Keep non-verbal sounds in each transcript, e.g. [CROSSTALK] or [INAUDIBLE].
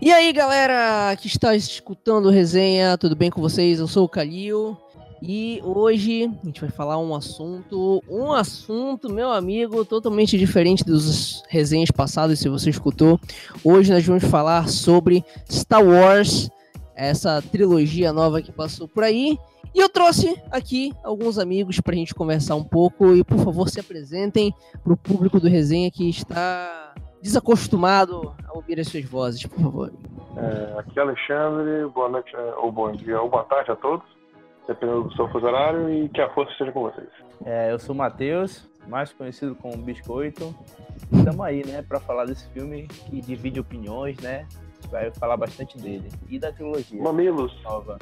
E aí, galera que está escutando resenha, tudo bem com vocês? Eu sou o Kalil e hoje a gente vai falar um assunto, um assunto, meu amigo, totalmente diferente dos resenhas passadas, se você escutou. Hoje nós vamos falar sobre Star Wars, essa trilogia nova que passou por aí. E eu trouxe aqui alguns amigos para a gente conversar um pouco e, por favor, se apresentem para o público do resenha que está desacostumado a ouvir as suas vozes, por favor. É, aqui é Alexandre, boa noite, é, ou bom dia, ou boa tarde a todos, dependendo do seu fuso horário, e que a força esteja com vocês. É, eu sou o Matheus, mais conhecido como Biscoito. Estamos aí, né, para falar desse filme que divide opiniões, né? Vai falar bastante dele e da trilogia. Mamilos. Nova.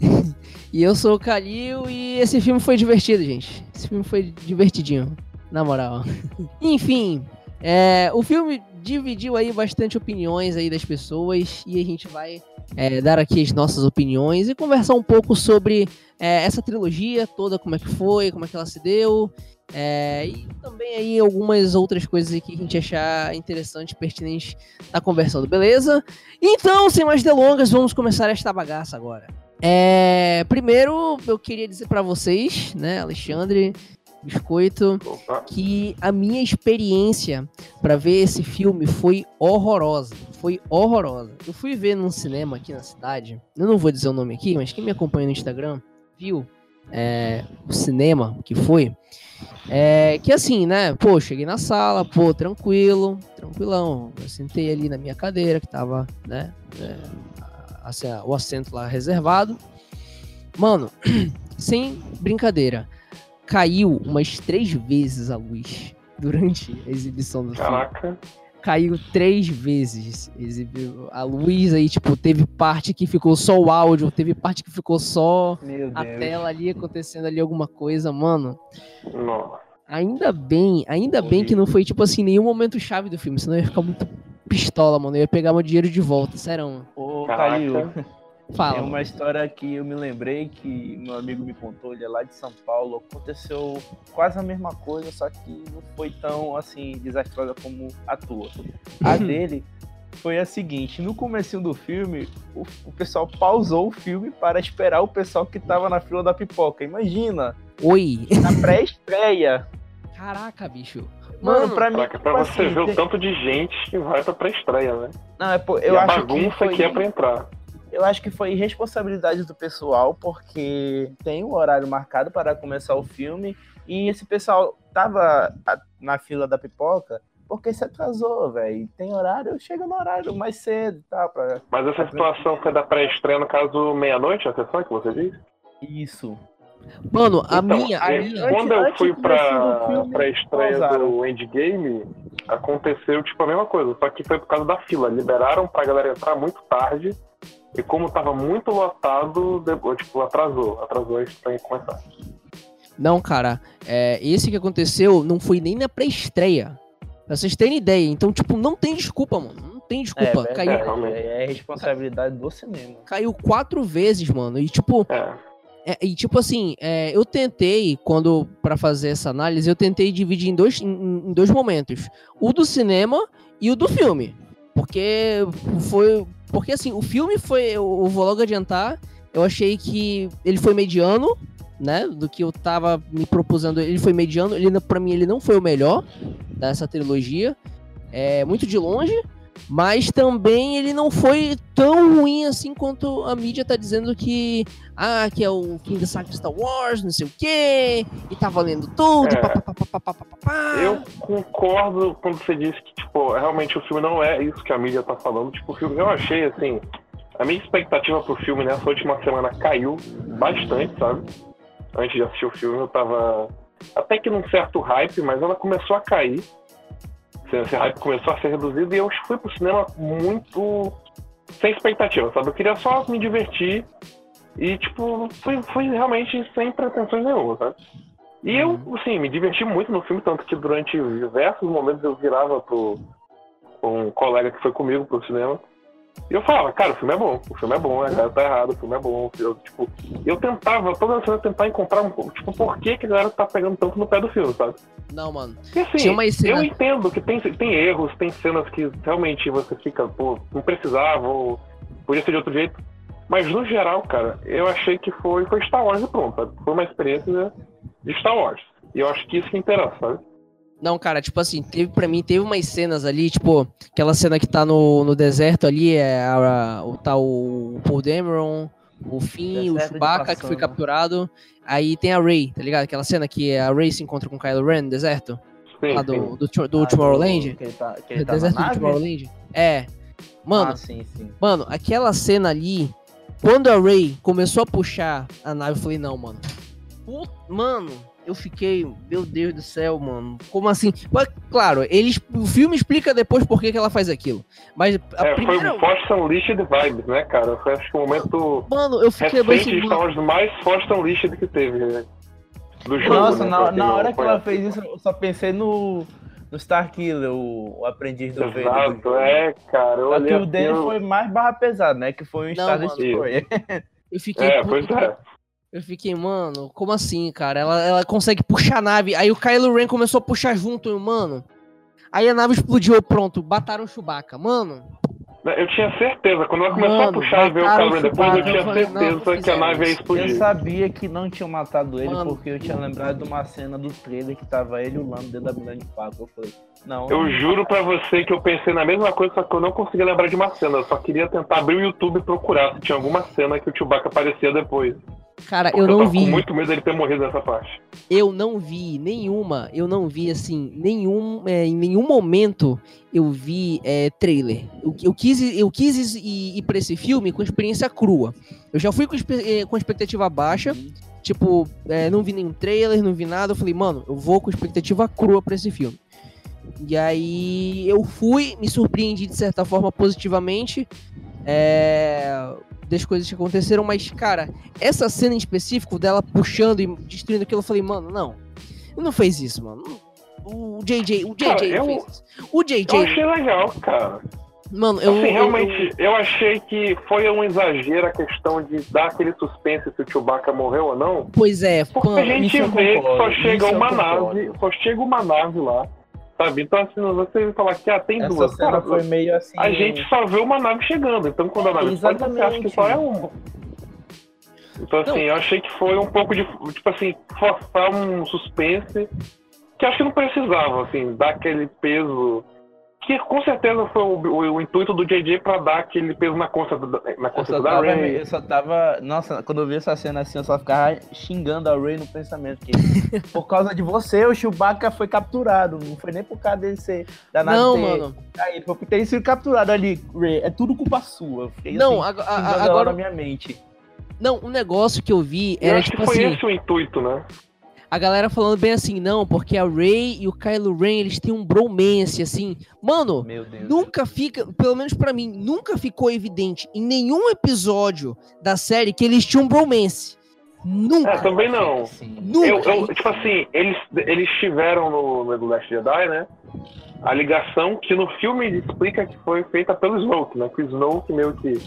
[LAUGHS] e eu sou o Kalil e esse filme foi divertido, gente. Esse filme foi divertidinho, na moral. [LAUGHS] Enfim, é, o filme dividiu aí bastante opiniões aí das pessoas e a gente vai é, dar aqui as nossas opiniões e conversar um pouco sobre é, essa trilogia toda, como é que foi, como é que ela se deu é, e também aí algumas outras coisas que a gente achar interessante, pertinente estar tá conversando, beleza? Então, sem mais delongas, vamos começar esta bagaça agora. É, primeiro, eu queria dizer para vocês, né, Alexandre, Biscoito, que a minha experiência para ver esse filme foi horrorosa. Foi horrorosa. Eu fui ver num cinema aqui na cidade. Eu não vou dizer o nome aqui, mas quem me acompanha no Instagram viu é, o cinema que foi. É, que assim, né? Pô, cheguei na sala, pô, tranquilo, tranquilão. Eu sentei ali na minha cadeira, que tava, né? É, assim, o assento lá reservado. Mano, [CLEARS THROAT] sem brincadeira caiu umas três vezes a luz durante a exibição do Caraca. filme. Caiu três vezes exibiu a luz aí, tipo, teve parte que ficou só o áudio, teve parte que ficou só a tela ali acontecendo ali alguma coisa, mano. Nossa. Ainda bem, ainda bem que não foi, tipo assim, nenhum momento chave do filme, senão eu ia ficar muito pistola, mano. Eu ia pegar meu dinheiro de volta, sério. Ô, Caiu. Fala. Tem uma história que eu me lembrei que meu amigo me contou, ele é lá de São Paulo. Aconteceu quase a mesma coisa, só que não foi tão assim desastrosa como a tua. A dele foi a seguinte: no começo do filme, o, o, pessoal pausou o filme para esperar o pessoal que tava na fila da pipoca. Imagina! Oi! Na pré-estreia. Caraca, bicho. Mano, Mano pra mim. Pra, pra você assim, ver o tanto de gente que vai pra pré-estreia, né? Não, é, pô, eu e acho a bagunça que, foi... que é pra entrar. Eu acho que foi responsabilidade do pessoal, porque tem um horário marcado para começar o filme e esse pessoal tava na fila da pipoca porque se atrasou, velho. Tem horário, chega no horário mais cedo e tá, tal. Pra... Mas essa situação foi da pré-estreia, no caso, meia-noite, a sessão que você disse? Isso. Mano, a então, minha. A minha... Quando eu fui pra, pra estreia do Endgame, aconteceu tipo a mesma coisa, só que foi por causa da fila. Liberaram pra galera entrar muito tarde e como tava muito lotado, depois, tipo, atrasou. Atrasou a estreia começar. Não, cara, é, esse que aconteceu não foi nem na pré-estreia. Pra vocês terem ideia. Então, tipo, não tem desculpa, mano. Não tem desculpa. É, Caiu... é, é responsabilidade do cinema. Caiu quatro vezes, mano. E, tipo. É. É, e tipo assim, é, eu tentei, quando para fazer essa análise, eu tentei dividir em dois, em, em, dois momentos: o do cinema e o do filme. Porque foi porque assim, o filme foi. Eu vou logo adiantar. Eu achei que ele foi mediano, né? Do que eu tava me proposando. Ele foi mediano. Ele, pra mim, ele não foi o melhor dessa trilogia. É muito de longe. Mas também ele não foi tão ruim assim quanto a mídia tá dizendo que. Ah, que é o King Saga de Star Wars, não sei o quê, e tá valendo tudo. É, pá, pá, pá, eu concordo quando você disse que, tipo, realmente o filme não é isso que a mídia tá falando. Tipo, o filme, eu achei assim. A minha expectativa pro filme nessa última semana caiu bastante, sabe? Antes de assistir o filme, eu tava até que num certo hype, mas ela começou a cair esse hype começou a ser reduzido e eu fui pro cinema muito sem expectativa, sabe? Eu queria só me divertir e, tipo, fui, fui realmente sem pretensões nenhuma, sabe? E eu, uhum. assim, me diverti muito no filme, tanto que durante diversos momentos eu virava pro um colega que foi comigo pro cinema E eu falava, cara, o filme é bom, o filme é bom, a galera tá errado, o filme é bom. Eu, tipo, eu tentava, toda eu tentar encontrar um pouco, tipo, por que, que a galera tá pegando tanto no pé do filme, sabe? Não, mano. E assim, cena- eu entendo que tem, tem erros, tem cenas que realmente você fica, pô, não precisava, ou podia ser de outro jeito. Mas no geral, cara, eu achei que foi, foi Star Wars e pronto, sabe? Foi uma experiência de Star Wars. E eu acho que isso que interessa, sabe? Não, cara, tipo assim, teve pra mim, teve umas cenas ali, tipo, aquela cena que tá no, no deserto ali, é a, o tá o Paul Dameron, o Finn, o Chewbacca que foi passando. capturado. Aí tem a Rey, tá ligado? Aquela cena que a Rey se encontra com o Kylo Ren no deserto, Sim, lá do, do, do, do Ah, Tomorrowland. Que ele tá, que ele Do tá deserto do? Tomorrowland. É. Mano, Ah, sim, sim. Mano, aquela cena ali, quando a Ray começou a puxar a nave, eu falei, não, mano. Put- Mano, eu fiquei, meu Deus do céu, mano. Como assim? Mas, claro, eles, o filme explica depois por que, que ela faz aquilo. Mas a É, primeira. foi o Force Unleashed Vibes, né, cara? Foi acho que o momento Mano, eu fiquei bem recente de Star Wars mais Force Unleashed que teve, né? Do jogo, Nossa, né? na, na não hora que ela conhece. fez isso, eu só pensei no, no Starkiller, o, o aprendiz do Vader. Exato, jogo. é, cara. Eu Só que o dele assim, eu- foi mais barra pesada, né? Que foi um Star. Destroyer. Eu fiquei. É, puto, pois é. Eu fiquei, mano, como assim, cara? Ela, ela consegue puxar a nave. Aí o Kylo Ren começou a puxar junto, eu, mano. Aí a nave explodiu, pronto, mataram o Chewbacca. Mano, Eu tinha certeza, quando ela começou Mano, a puxar e ver o mataram Kylo Ren o depois, eu tinha não, certeza não que a nave ia isso. Eu explodir. sabia que não tinham matado ele Mano. porque eu tinha lembrado de uma cena do trailer que tava ele e o Lando dentro da Millennium Falcon. Eu falei, não. Eu juro pra você que eu pensei na mesma coisa, só que eu não conseguia lembrar de uma cena. Eu só queria tentar abrir o YouTube e procurar se tinha alguma cena que o Chewbacca aparecia depois. cara, Porque eu não tava vi. com muito medo dele ter morrido nessa parte. Eu não vi nenhuma, eu não vi assim, nenhum, é, em nenhum momento eu vi é, trailer. Eu, eu quis, eu quis ir, ir pra esse filme com experiência crua. Eu já fui com, eh, com expectativa baixa, tipo, é, não vi nenhum trailer, não vi nada. Eu falei, mano, eu vou com expectativa crua pra esse filme. E aí eu fui, me surpreendi de certa forma positivamente. É, das coisas que aconteceram, mas, cara, essa cena em específico dela puxando e destruindo aquilo, eu falei, mano, não. Não fez isso, mano. O JJ, o JJ Cara, eu- fez isso. O JJ, Eu achei legal, cara. mano, eu. assim, eu- realmente, eu, achei que foi um exagero a questão de dar aquele suspense se o Chewbacca morreu ou não. pois é, Porque mano, a gente eu vê que só chega eu uma nave, só chega uma nave lá, sabe? Então, assim, você falar que ah, tem Essa duas. cena Cara, foi meio assim. a gente só vê uma nave chegando. Então, quando a nave sai, você acha que exatamente. só é uma. Então, assim, Não. eu achei que foi um pouco de, tipo assim, forçar um suspense que acho que não precisava, assim, dar aquele peso. Que com certeza foi o, o- o intuito do JJ pra dar aquele peso na conta, do- na conta da tava, Ray. eu só tava. Nossa, quando eu vi essa cena assim, eu só ficava xingando a Ray no pensamento. Que [LAUGHS] por causa de você, o Chewbacca foi capturado. Não foi nem por causa dele ser da nave Não, ter mano. caído, foi por ter sido capturado ali, Ray. É tudo culpa sua. Eu fiquei Não, assim, a- a- agora. na minha mente. Não, um negócio que eu vi Eu era acho tipo que foi assim. esse o intuito, né? A galera falando bem assim, não, porque a Ray e o Kylo Ren, eles têm um bromance, assim. Mano, Meu Deus. nunca fica, pelo menos pra mim, nunca ficou evidente em nenhum episódio da série que eles tinham um bromance. Nunca. É, também não. Sim. Nunca. Eu, eu- tipo assim, eles, eles tiveram no, no The Last Jedi, né? A ligação que no filme explica que foi feita pelo Snoke, né? Que o Snoke meio que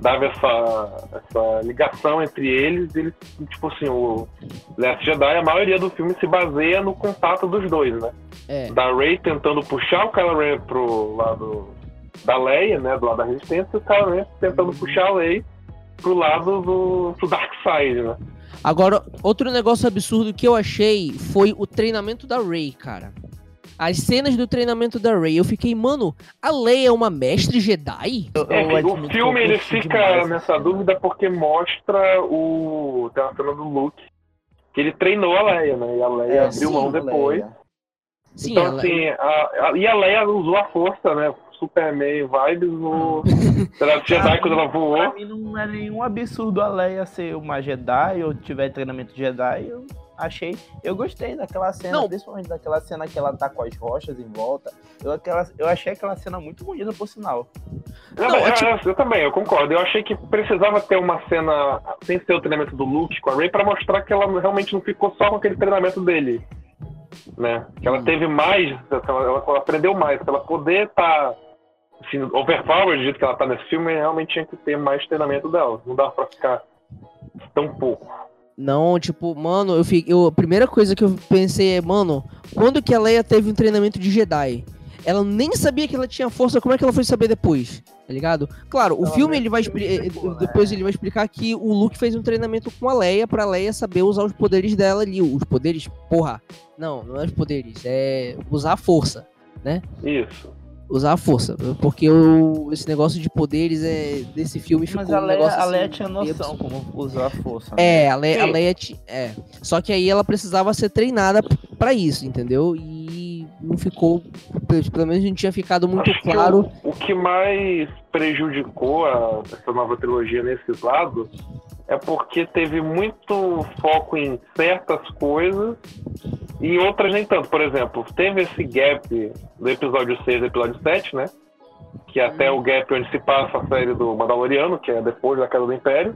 dava essa, essa ligação entre eles. Eles, tipo assim, o Last Jedi, a maioria do filme se baseia no contato dos dois, né? É. Da Rey tentando puxar o Kylo Ren pro lado da Leia, né? Do lado da Resistência, e o Kylo Ren tentando puxar a Leia pro lado do pro Dark Side, né? Agora, outro negócio absurdo que eu achei foi o treinamento da Ray, cara. As cenas do treinamento da Ray, eu fiquei, mano, a Leia é uma mestre Jedi? É, eu o filme ele fica demais. nessa dúvida porque mostra o. Tem uma cena do Luke. Que ele treinou a Leia, né? E a Leia É, abriu sim, mão depois. Leia. Sim, então, assim, a, a- e a Leia usou a força, né? Superman vibes no. Será [LAUGHS] Jedi quando ela Pra voou. mim não é nenhum absurdo a Leia ser uma Jedi ou tiver treinamento Jedi. Eu achei. Eu gostei daquela cena, Não. principalmente daquela cena que ela tá com as rochas em volta. Eu, aquela, eu achei aquela cena muito bonita, por sinal. Não, Não, mas, é tipo- eu, eu também, eu concordo. Eu achei que precisava ter uma cena sem ser o treinamento do Luke com a Rey pra mostrar que ela realmente não ficou só com aquele treinamento dele. Né? Que ela Hum. teve mais, ela, ela aprendeu mais, pra ela poder estar assim, overpower do jeito que ela tá nesse filme, realmente tinha que ter mais treinamento dela. Não dava pra ficar tão pouco. Não, tipo, mano, eu, fiquei, eu a primeira coisa que eu pensei é, mano, quando que a Leia teve um treinamento de Jedi? Ela nem sabia que ela tinha força, como é que ela foi saber depois? Tá ligado? Claro, o filme ele vai eh, explicou, depois né? ele vai explicar que o Luke fez um treinamento com a Leia pra Leia saber usar os poderes dela ali, os poderes, porra. Não, não é os poderes, é usar a força, Isso. Usar a força, porque o, esse negócio de poderes é desse filme ficou Mas a um Leia, negócio a Leia assim, tinha meio noção absurdo. como usar a força. né? É, a Leia, a. Leia é. Só que aí ela precisava ser treinada p- pra isso, entendeu? E não ficou, pe- pelo menos não tinha ficado muito Acho que claro. o, o que mais prejudicou a- essa nova trilogia nesses lados é porque teve muito foco em certas coisas e outras nem tanto. Por exemplo, teve esse gap do episódio 6 e episódio 7, né? Que é até o gap onde se passa a série do Mandaloriano, que é depois da queda do Império.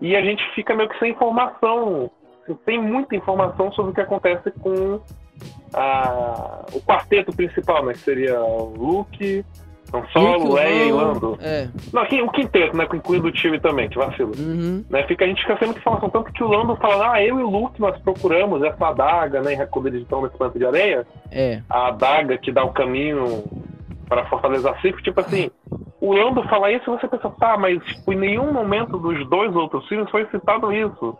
E a gente fica meio que sem informação. Tem muita informação sobre o que acontece com a- o quarteto principal, né? Que seria o Luke, Solo, o Leia e Lando. É. Não, aqui, o quinteto, né? Incluindo o time também, que vacila. Uhum. Né, fica, a gente fica sem muita informação, tanto que o Lando fala, ah, eu e o Luke nós procuramos essa adaga, né? Quando eles estão nesse planeta de areia, É. a adaga que dá o caminho para Fortaleza Sif, tipo assim, o Lando fala isso e você pensa, tá, mas tipo, em nenhum momento dos dois outros filmes foi citado isso.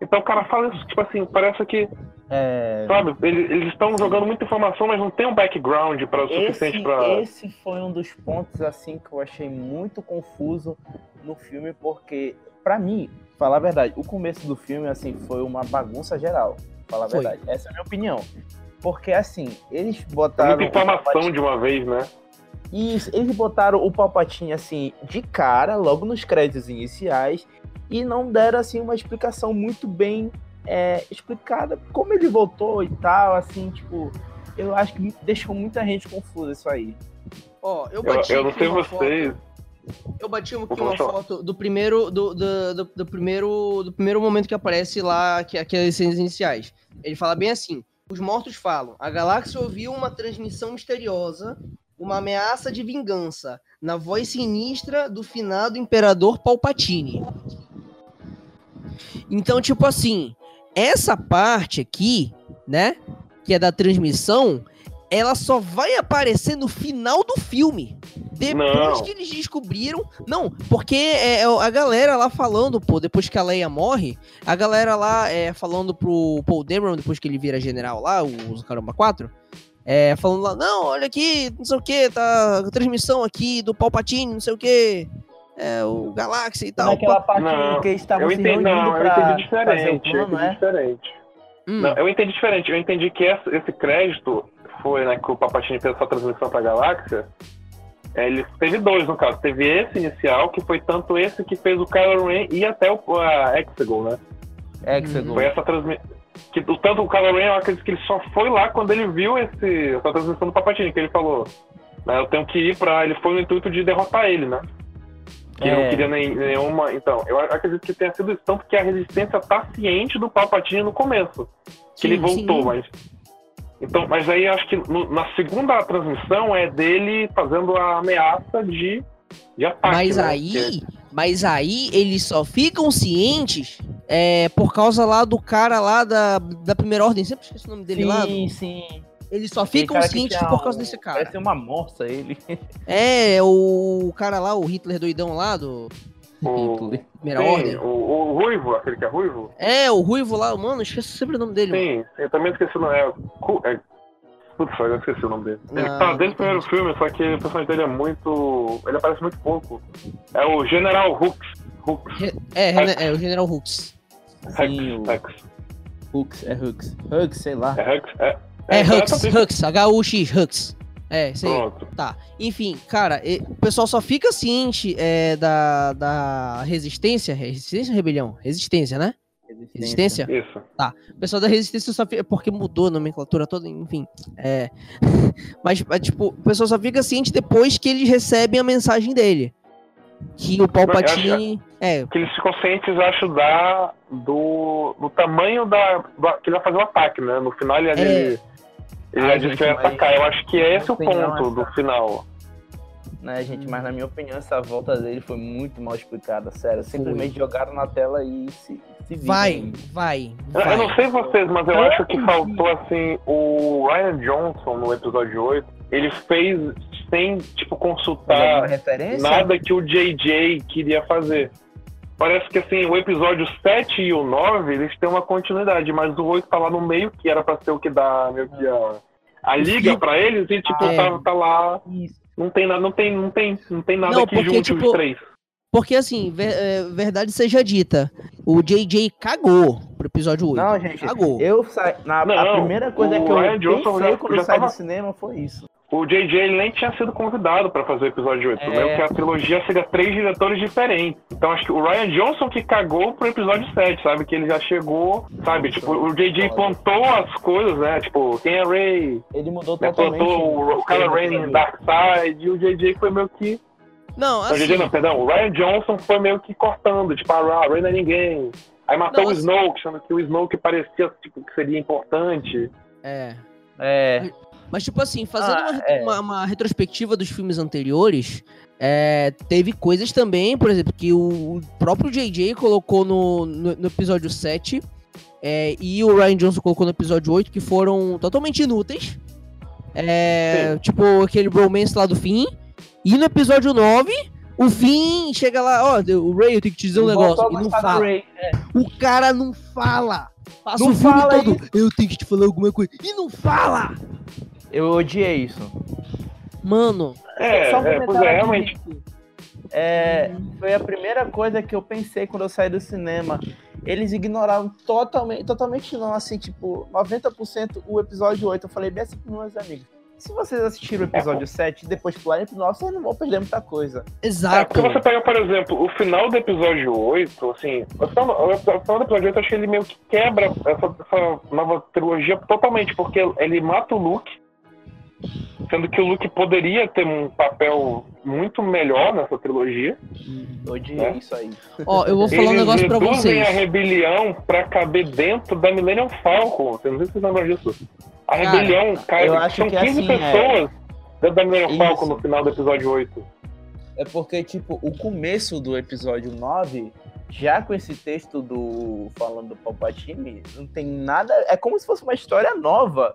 Então o cara fala isso, tipo assim, parece que, É, sabe, eles eles estão jogando muita informação, mas não tem um background para o suficiente para. esse foi um dos pontos assim que eu achei muito confuso no filme, porque, pra mim, falar a verdade, o começo do filme assim foi uma bagunça geral. Falar a Foi. verdade. Essa é a minha opinião. Porque assim, eles botaram. Muita informação de uma vez, né? Isso, eles botaram o Palpatine assim de cara, logo nos créditos iniciais, e não deram assim uma explicação muito bem é, explicada como ele voltou e tal, assim, tipo, eu acho que deixou muita gente confusa isso aí. Ó, eu Eu, bati eu não aqui sei vocês. foto- eu bati aqui uma foto do primeiro do, do, do, do primeiro do primeiro momento que aparece lá que aquelas cenas iniciais. Ele fala bem assim: os mortos falam. A galáxia ouviu uma transmissão misteriosa, uma ameaça de vingança, na voz sinistra do finado imperador Palpatine. Então, tipo assim, essa parte aqui, né, que é da transmissão, ela só vai aparecer no final do filme. Depois Não. que eles descobriram. Não, porque é, é a galera lá falando, pô, depois que a Leia morre, a galera lá é, falando pro Paul Dameron, depois que ele vira general lá, o Caramba 4, é, falando lá, não, olha aqui, não sei o que, tá a transmissão aqui do Palpatine, não sei o que, é, o Galáxia e tal. Naquela parte Não, que eles estavam Eu se entendi, reunindo não, eu pra entendi fazer o diferente. Eu plano, entendi é? diferente. Hum, Não, eu entendi diferente. Eu entendi que esse crédito foi, né, que o Papatini fez essa transmissão pra galáxia. É, Ele teve dois, no caso. Teve esse inicial, que foi tanto esse que fez o Kylo Ren e até o a Hexagon, né? Hexagon. Foi essa transmissão. Que, o- tanto o Kylo Ren, eu acredito que ele só foi lá quando ele viu esse, essa transmissão do Papatini, que ele falou. Né, eu tenho que ir pra. Ele foi no intuito de derrotar ele, né? Que ele É. não queria nem, nenhuma. Então, eu acredito que tenha sido isso. Tanto que a resistência tá ciente do Palpatine no começo. Que ele sim, voltou, sim. mas. Então, mas aí acho que no- na segunda transmissão é dele fazendo a ameaça de, de ataque. Mas né? aí, Que- mas aí eles só ficam cientes é, por causa lá do cara lá da, da primeira ordem. Sempre esqueci o nome dele lá. Sim, sim. Eles só Aquele ficam cientes por causa um- desse cara. Parece uma morsa ele. É, o cara lá, o Hitler doidão lá do o, primeira sim, ordem. o, o Ruivo, aquele que é Ruivo? É, o Ruivo lá, mano, esqueci sempre o nome dele. mano. Sim, eu também esqueci o nome. É, é, putz, eu esqueci o nome dele. Ele Ah, tá desde o primeiro filme, só que o personagem dele é muito. Ele aparece muito pouco. É o General Hooks. Hooks. É, é, é, o General Hooks. Hux. Hux, é Hux. Hux, sei lá. É Hux? É, É, Hux, exatamente. Hux, H-U-X, Hux. É, isso aí. Pronto. Tá. Enfim, cara, e- o pessoal só fica ciente é, da, da resistência. Resistência ou rebelião? Resistência, né? Resistência? Isso. O pessoal da resistência só fica. Porque mudou a nomenclatura toda, enfim. É. [LAUGHS] Mas, é, tipo, o pessoal só fica ciente depois que eles recebem a mensagem dele. Que o Palpatine. É, Que eles ficam cientes, acho, da, do, do tamanho da, do, que ele vai fazer o ataque, né? No final ele, É. ele, ele Ai, gente, que vai mas atacar. Eu acho que é esse o ponto do essa- final. né, gente? Mas na minha opinião, essa volta dele foi muito mal explicada, sério. Simplesmente jogaram na tela e se, se viram. Vai, vai, Eu- vai. Eu não sei vocês, mas eu acho que faltou, assim, o Ryan Johnson no episódio 8. Ele fez sem, tipo, consultar referência? nada que o JJ queria fazer. Parece que, assim, o episódio 7 e o 9, eles têm uma continuidade, mas o 8 tá lá no meio, que era pra ser o que dá meio que a, a liga pra eles, e, tipo, Ah, é. tá, tá lá... Isso. Não tem nada, não tem, não tem, não tem nada Não, que porque, junte tipo, os três. Porque assim, ver- é, verdade seja dita, o JJ cagou pro episódio 8. Não, gente, Cagou. eu. Na, Não, a primeira coisa que eu Ryan pensei quando eu já saí tava- do cinema foi isso. O JJ nem tinha sido convidado pra fazer o episódio 8. É. Meio que a trilogia seria três diretores diferentes. Então acho que o Ryan Johnson que cagou pro episódio 7, sabe? Que ele já chegou, sabe? Tipo, o JJ plantou as coisas, né? Tipo, quem é Ray? Ele mudou Né? totalmente. Plantou o, o Kylo Ren em Darkseid e o JJ foi meio que. Não, assim, JJ não, perdão. O Ryan Johnson foi meio que cortando, tipo, ah, Ray não é ninguém. Aí matou Não, o Snoke, achando que o Snoke parecia tipo, que seria importante. é. É. Mas tipo assim, fazendo Ah, uma, é. uma- uma retrospectiva dos filmes anteriores, é, teve coisas também, por exemplo, que o, próprio JJ colocou no, no, no episódio 7 é, e o Ryan Johnson colocou no episódio 8 que foram totalmente inúteis. É, tipo aquele bromance lá do fim. E no episódio 9, o fim chega lá, ó, o Ray, eu tenho que te dizer um negócio. Voltou a E não fala. Ray. É. O cara não fala. Passa Não o filme fala todo. Eu tenho que te falar alguma coisa. E não fala! Eu odiei isso. Mano, É, Só um é, pois é, realmente. É, foi a primeira coisa que eu pensei quando eu saí do cinema. Eles ignoraram totalmente, totalmente não, assim, tipo, 90% o episódio 8. Eu falei bem assim pros meus amigos. Se vocês assistiram o episódio 7 e depois pularem pro 9, vocês não vão perder muita coisa. É, exato. porque você pega, por exemplo, o final do episódio 8, assim, o final, o final do episódio 8, eu acho que ele meio que quebra essa, essa nova trilogia totalmente, porque ele mata o Luke, sendo que o Luke poderia ter um papel muito melhor nessa trilogia. Eu odiei É. isso aí. Ó, eu vou falar um negócio pra reduzem a vocês. rebelião pra caber dentro da Millennium Falcon. Vocês não sei se vocês lembram disso. A Cara, rebelião, cara, eu acho são que 15 assim, é. pessoas dentro da Millennium Isso. Falcon no final do episódio 8. É porque, tipo, o começo do episódio 9, já com esse texto do falando do Palpatine, não tem nada. É como se fosse uma história nova.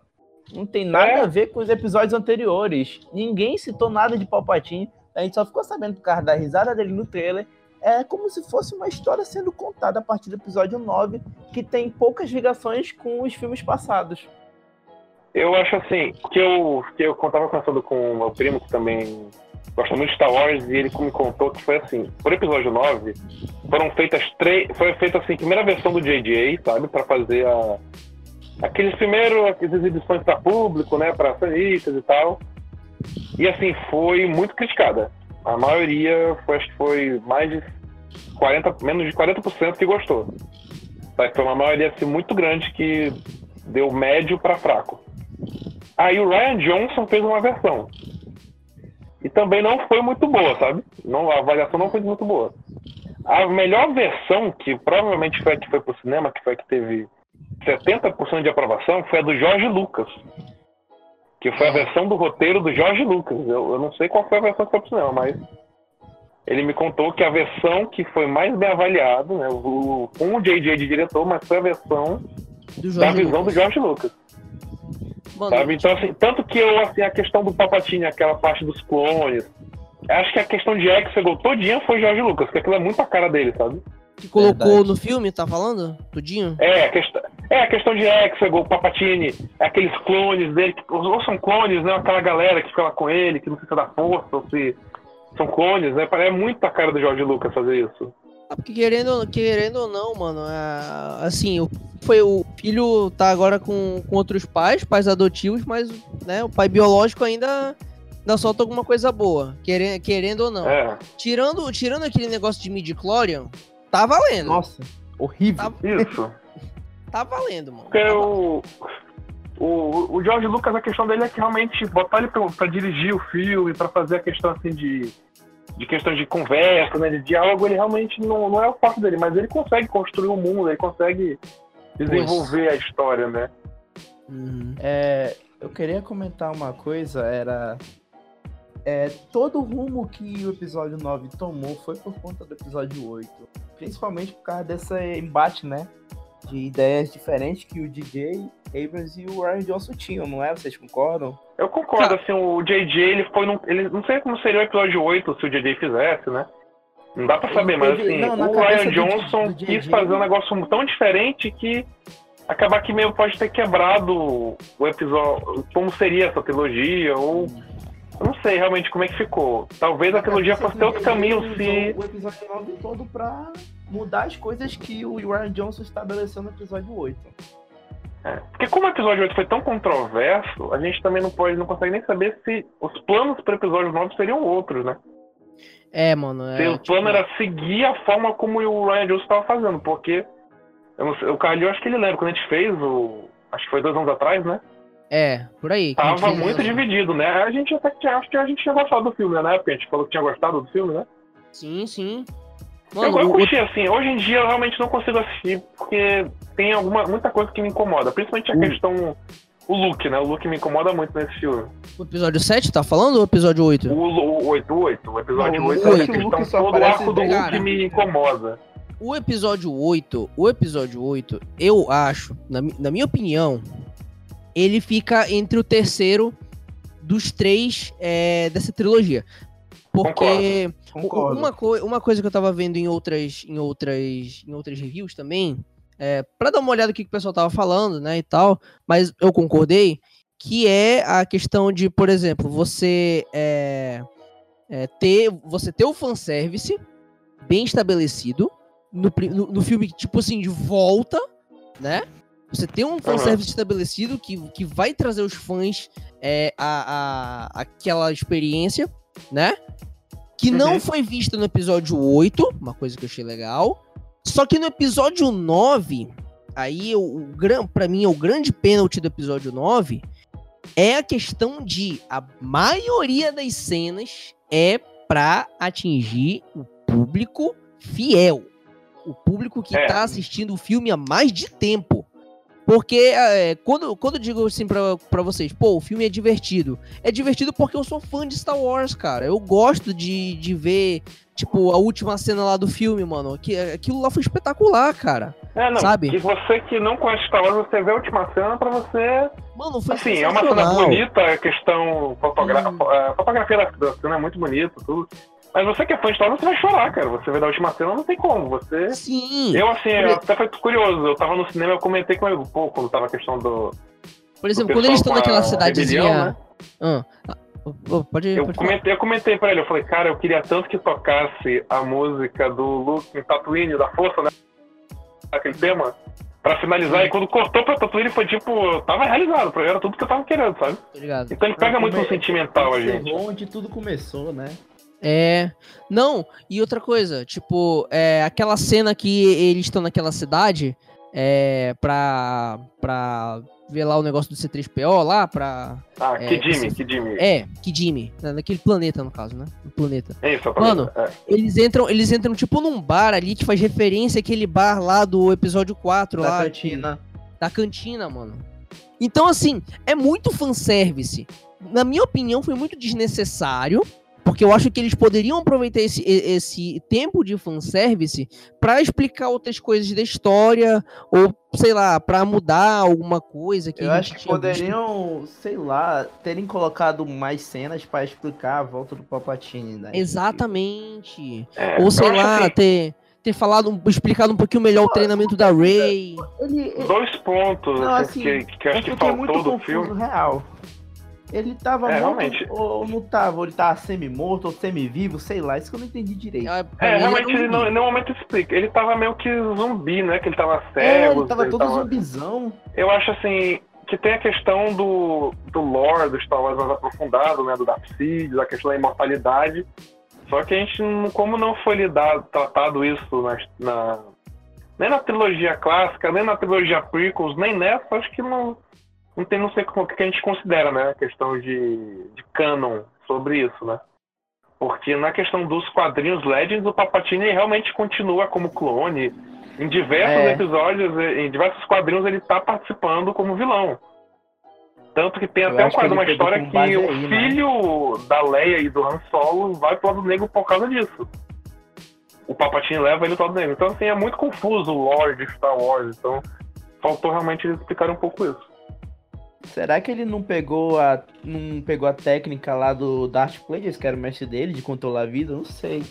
Não tem nada É. a ver com os episódios anteriores. Ninguém citou nada de Palpatine. A gente só ficou sabendo por causa da risada dele no trailer. É como se fosse uma história sendo contada a partir do episódio 9, que tem poucas ligações com os filmes passados. Eu acho assim, que eu, que eu tava conversando com o meu primo, que também gosta muito de Star Wars, e ele me contou que foi assim, por episódio 9, foram feitas três. Foi feita assim, a primeira versão do JJ, sabe? Pra fazer a. Aqueles primeiros, aquelas exibições para público, né? Pra acionistas e tal. E assim, foi muito criticada. A maioria, foi, acho que foi mais de 40, menos de 40% que gostou. Sabe? Foi uma maioria assim, muito grande que deu médio para fraco. Aí o Ryan Johnson fez uma versão. E também não foi muito boa, sabe? Não, a avaliação não foi muito boa. A melhor versão, que provavelmente foi a que foi pro cinema, que foi a que teve 70% de aprovação, foi a do Jorge Lucas. Que foi a versão do roteiro do Jorge Lucas. Eu, eu não sei qual foi a versão que foi pro cinema, mas ele me contou que a versão que foi mais bem avaliada, né, o, com o JJ de diretor, mas foi a versão Do da visão do Lucas. Jorge Lucas. Mano, Sabe? Então, assim, tanto que eu, assim, a questão do Palpatine, aquela parte dos clones, acho que a questão de Exegol todinha foi Jorge Lucas, porque aquilo é muito a cara dele, sabe? Que colocou Verdade. no filme, tá falando? Tudinho? É, a questão, é a questão de Exegol, Palpatine, aqueles clones dele, que, ou são clones, né? Aquela galera que fica lá com ele, que não sei se é da força ou se são clones, né? É muito a cara do Jorge Lucas fazer isso. Ah, Porque querendo, querendo ou não, mano, é, assim, o, foi, o filho tá agora com, com outros pais, pais adotivos, mas né, o pai biológico ainda, ainda solta alguma coisa boa, querendo, querendo ou não. É, Tirando, tirando aquele negócio de midi-chlorian, tá valendo. Nossa, horrível. Tá, isso. [LAUGHS] tá valendo, mano. Porque Tá o, o, o George Lucas, a questão dele é que realmente botar ele pra, pra dirigir o filme, pra fazer a questão assim de, de questão de conversa, né, de diálogo, ele realmente não, não é o foco dele, mas ele consegue construir o mundo, ele consegue desenvolver a história, né? Uhum. É, eu queria comentar uma coisa, era é, todo o rumo que o episódio 9 tomou foi por conta do episódio 8. Principalmente por causa desse embate, né? De ideias diferentes que o DJ Abrams e o Ryan Johnson tinham, não é? Vocês concordam? Eu concordo, assim, o JJ, ele foi num, ele Não sei como seria o episódio 8 se o JJ fizesse, né? Não dá pra saber, mas assim, não, o Ryan Johnson do, do quis fazer um negócio tão diferente que acabar que meio pode ter quebrado o episódio, como seria essa trilogia, ou. Eu não sei realmente como é que ficou. Talvez a trilogia fosse ter outro caminho se. O episódio 9 todo pra mudar as coisas que o Ryan Johnson estabeleceu no episódio 8. É, porque como o episódio 8 foi tão controverso, a gente também não pode, não consegue nem saber se os planos para o episódio 9 seriam outros, né? É, mano. É, se o plano tipo... era seguir a forma como o Ryan Johnson estava fazendo, porque sei, o Calil acho que ele lembra, quando a gente fez o. Acho que foi dois anos atrás, né? É, por aí. Tava muito dividido, né? A gente até tinha, acho que a gente tinha gostado do filme, né? Na época a gente falou que tinha gostado do filme, né? Sim, sim. Mano, eu, eu curti, o... assim, hoje em dia eu realmente não consigo assistir, porque tem alguma, muita coisa que me incomoda, principalmente a uh. questão. O look, né? O look me incomoda muito nesse filme. O episódio 7 tá falando ou o episódio 8? O, o 8, 8. O episódio não, 8 é a questão todo o arco do look me incomoda. O episódio 8, o episódio 8, eu acho, na, na minha opinião, ele fica entre o terceiro dos três é, dessa trilogia. Porque Concordo. Uma, co uma coisa que eu tava vendo em outras, em outras, em outras reviews também, é, para dar uma olhada no que, que o pessoal tava falando, né, e tal, mas eu concordei, que é a questão de, por exemplo, você é, é, ter, você ter o fanservice bem estabelecido no, no, no, filme, tipo assim, de volta, né? Você tem um fanservice uhum. estabelecido que, que vai trazer os fãs é, a, a, aquela experiência, né? Que uhum. não foi vista no episódio 8, uma coisa que eu achei legal. Só que no episódio 9, aí o, o para mim é o grande pênalti do episódio 9 é a questão de a maioria das cenas é para atingir o público fiel. O público que é. tá assistindo o filme há mais de tempo. Porque é, quando, quando eu digo assim pra, pra vocês, pô, o filme é divertido. É divertido porque eu sou fã de Star Wars, cara. Eu gosto de, de ver, tipo, a última cena lá do filme, mano. Que, aquilo lá foi espetacular, cara. É, não. Sabe? E você que não conhece Star Wars, você vê a última cena pra você. Mano, foi Assim, é uma cena bonita, a questão. Fotogra... Hum. A fotografia da cena é muito bonita, tudo. Mas você que é fã de Star Wars, você vai chorar, cara. Você vê da última cena, não tem como. Você. Sim. Eu, assim, eu até foi curioso. Eu tava no cinema, eu comentei com ele um pouco quando tava a questão do. Por exemplo, quando eles estão naquela cidadezinha. Né? Ah, oh, pode, eu, pode comentei, eu comentei pra ele, eu falei, cara, eu queria tanto que tocasse a música do Luke em Tatooine, da Força, né? Aquele tema. Pra finalizar, Sim. e quando cortou pra Tatooine foi tipo, tava realizado, era tudo que eu tava querendo, sabe? Obrigado. Então ele pega muito no sentimental, a gente. onde tudo começou, né? É. Não, e outra coisa, tipo, é, aquela cena que eles estão naquela cidade é, pra, pra ver lá o negócio do C3PO lá, pra. Ah, é, Kidimi, Kidimi. É, Kidimi. Naquele planeta, no caso, né? No planeta. É isso, é Mano, é. eles entram, eles entram tipo num bar ali que faz referência àquele bar lá do episódio 4 da lá. Da cantina. Da cantina, mano. Então, assim, é muito fanservice. Na minha opinião, foi muito desnecessário. Porque eu acho que eles poderiam aproveitar esse, esse tempo de fanservice para explicar outras coisas da história, ou, sei lá, para mudar alguma coisa que Eu acho que poderiam, visto. sei lá, terem colocado mais cenas para explicar a volta do Palpatine, né? Exatamente. É, ou, sei lá, que... ter ter falado, explicado um pouquinho melhor o treinamento da Ray. Ele, ele... Dois pontos Não, assim, que, que acho que faltou do filme. Real. Ele tava é, morto realmente. ou não tava? Ou ele tava semi-morto ou semi-vivo, sei lá, isso que eu não entendi direito. É, é realmente ele não, em nenhum momento explica. Ele tava meio que zumbi, né? Que ele tava cego. É, ele tava ele todo tava... zumbizão. Eu acho assim, que tem a questão do, do lore do Star Wars mais aprofundado, né? Do Darth Sidious, a questão da imortalidade. Só que a gente, como não foi lidado, tratado isso na, na, nem na trilogia clássica, nem na trilogia prequels, nem nessa, acho que não não tem, não sei como que a gente considera, né? A questão de, de canon sobre isso, né? Porque na questão dos quadrinhos Legends, o Palpatine realmente continua como clone. Em diversos é. episódios, em diversos quadrinhos, ele está participando como vilão. Tanto que tem Eu até um quadro, uma história que base o aí, né? filho da Leia e do Han Solo vai pro lado negro por causa disso. O Palpatine leva ele pro lado negro. Então, assim, é muito confuso o lore de Star Wars. Então, faltou realmente eles explicarem um pouco isso. Será que ele não pegou a não pegou a técnica lá do Darth Plagueis, que era o mestre dele, de controlar a vida? Não sei.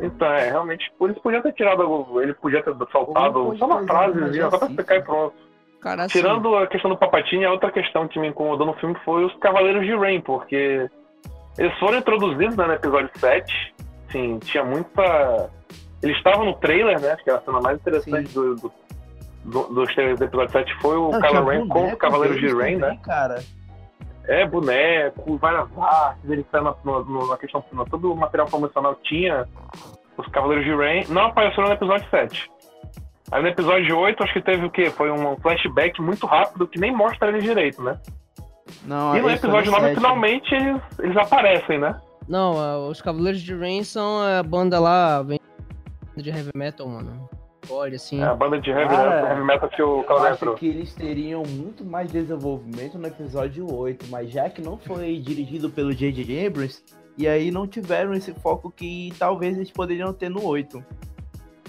Então, é, realmente, eles podiam ter tirado, ele podia ter soltado Ou só uma frase, só pra explicar e pronto. Cara, assim, Tirando a questão do Palpatine, a outra questão que me incomodou no filme foi os Cavaleiros de Rain, porque eles foram introduzidos né, no episódio 7. Sim, tinha muita. Eles estavam no trailer, né? Acho que a cena mais interessante do, do, do, dos trailers do episódio 7 foi o Kylo Ren com boneco os Cavaleiros de Rain, também, né? Cara, É, boneco, várias artes, ele tá na, no- na questão, no, todo o material promocional tinha os Cavaleiros de Rain, não apareceram no episódio 7. Aí no episódio 8, acho que teve o quê? Foi um flashback muito rápido que nem mostra ele direito, né? não, e no episódio 9, sete. finalmente, eles, eles aparecem, né? Não, ah, os Cavaleiros de Rain são a banda lá vem de heavy metal, mano. Olha, assim. É a banda de heavy, Cara, né? heavy metal que o acho entrou. que eles teriam muito mais desenvolvimento no episódio 8, mas já que não foi dirigido pelo J.J. Abrams, e aí não tiveram esse foco que talvez eles poderiam ter no 8.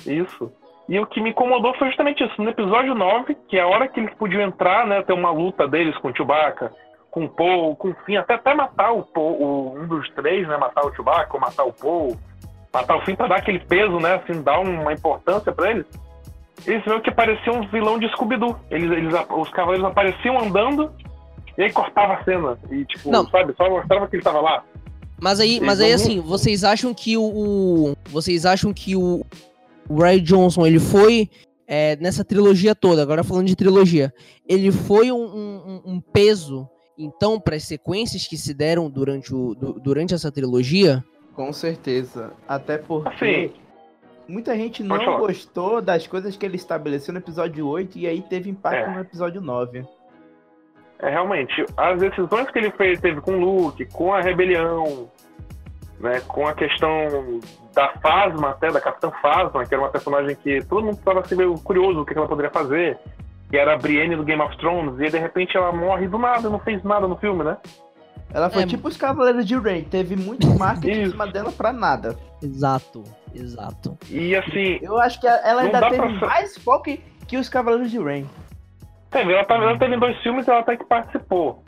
Isso. E o que me incomodou foi justamente isso. No episódio 9, que é a hora que eles podiam entrar, né? Ter uma luta deles com o Chewbacca, com o Paul, com o Finn, até, até matar o Paul, o- um dos três, né? Matar o Chewbacca, ou matar o Paul, matar o Finn pra dar aquele peso, né? Assim, dar uma importância pra eles. Eles viram que parecia um vilão de Scooby-Doo. Eles, eles, os cavaleiros apareciam andando e aí cortava a cena. E, tipo, Não. sabe? Só mostrava que ele tava lá. Mas aí, mas aí assim, vocês acham que o, o- vocês acham que o, o Ray Johnson ele foi é, nessa trilogia toda? Agora falando de trilogia, ele foi um, um- um peso então para as sequências que se deram durante o du- durante essa trilogia? Com certeza. Até porque Assim, muita gente não gostou das coisas que ele estabeleceu no episódio 8 e aí teve impacto É. no episódio 9. É, realmente, as decisões que ele fez, teve com o Luke, com a rebelião, né, com a questão da Phasma, até da Capitã Phasma, que era uma personagem que todo mundo estava assim, meio curioso o que que ela poderia fazer, que era a Brienne do Game of Thrones, e de repente ela morre do nada, não fez nada no filme, né? Ela foi É. tipo os Cavaleiros de Rain, teve muito [LAUGHS] marketing em cima dela pra nada. Exato, exato. E assim, Eu acho que ela ainda teve pra mais foco que os Cavaleiros de Rain. teve, ela, tá, ela teve dois filmes e ela até que participou.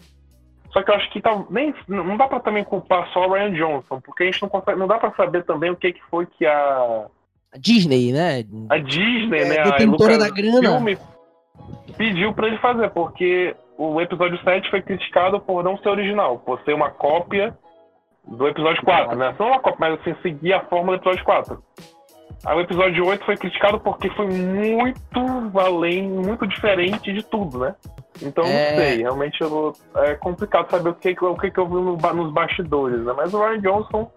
Só que eu acho que tá, nem, não dá pra também culpar só o Ryan Johnson, porque a gente não consegue, não dá pra saber também o que, que foi que a, A Disney, né? a Disney, É, né, a detentora da Lucasfilm grana. pediu pra ele fazer, porque o episódio 7 foi criticado por não ser original, por ser uma cópia do episódio 4, né? Não uma cópia, mas assim, seguir a fórmula do episódio 4. Aí o episódio 8 foi criticado porque foi muito além, muito diferente de tudo, né? Então É. não sei, realmente eu é complicado saber o que, o que, que eu vi no nos bastidores, né? Mas o Ryan Johnson,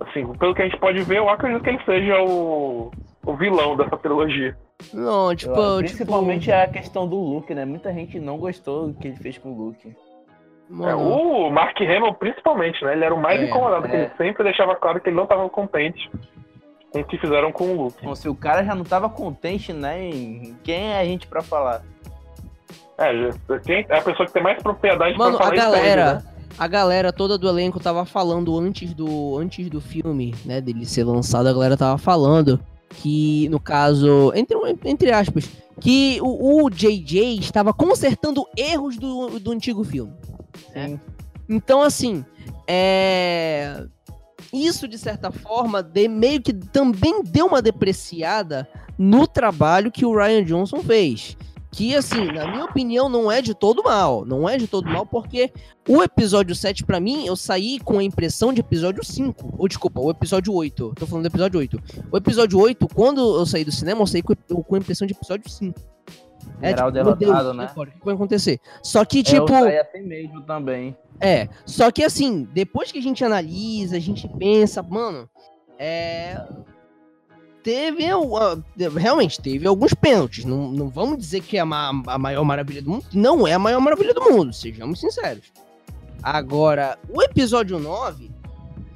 assim, pelo que a gente pode ver, eu acredito que ele seja o, o vilão dessa trilogia. Não, tipo, Eu- tipo, principalmente a questão do Luke, né? Muita gente não gostou do que ele fez com o Luke. É, o Mark Hamill, principalmente, né? Ele era o mais É, incomodado, que é. ele sempre deixava claro que ele não estava contente com o que fizeram com o Luke. Então, se o cara já não tava contente, né? em- Quem é a gente pra falar? É, quem é a pessoa que tem mais propriedade Mano, pra a falar isso é ele, galera, né? a galera toda do elenco tava falando antes do antes do filme, né, dele ser lançado, a galera tava falando que no caso, entre entre aspas, que o, o JJ estava consertando erros do, do antigo filme. Sim. Então assim, é isso de certa forma de, meio que também deu uma depreciada no trabalho que o Ryan Johnson fez. Que, assim, na minha opinião, não é de todo mal. Não é de todo mal, porque o episódio 7, pra mim, eu saí com a impressão de episódio 5. Ou, desculpa, o episódio 8. Tô falando do episódio 8. O episódio 8, quando eu saí do cinema, eu saí com, com a impressão de episódio 5. Geral meu Deus, derrotado, né? agora, O que vai acontecer? Só que, É, tipo. eu saí assim mesmo também. É, só que assim, depois que a gente analisa, a gente pensa, mano, é. Teve. uh, realmente, teve alguns pênaltis. Não, não vamos dizer que é a, a maior maravilha do mundo. Não é a maior maravilha do mundo, sejamos sinceros. Agora, o episódio 9.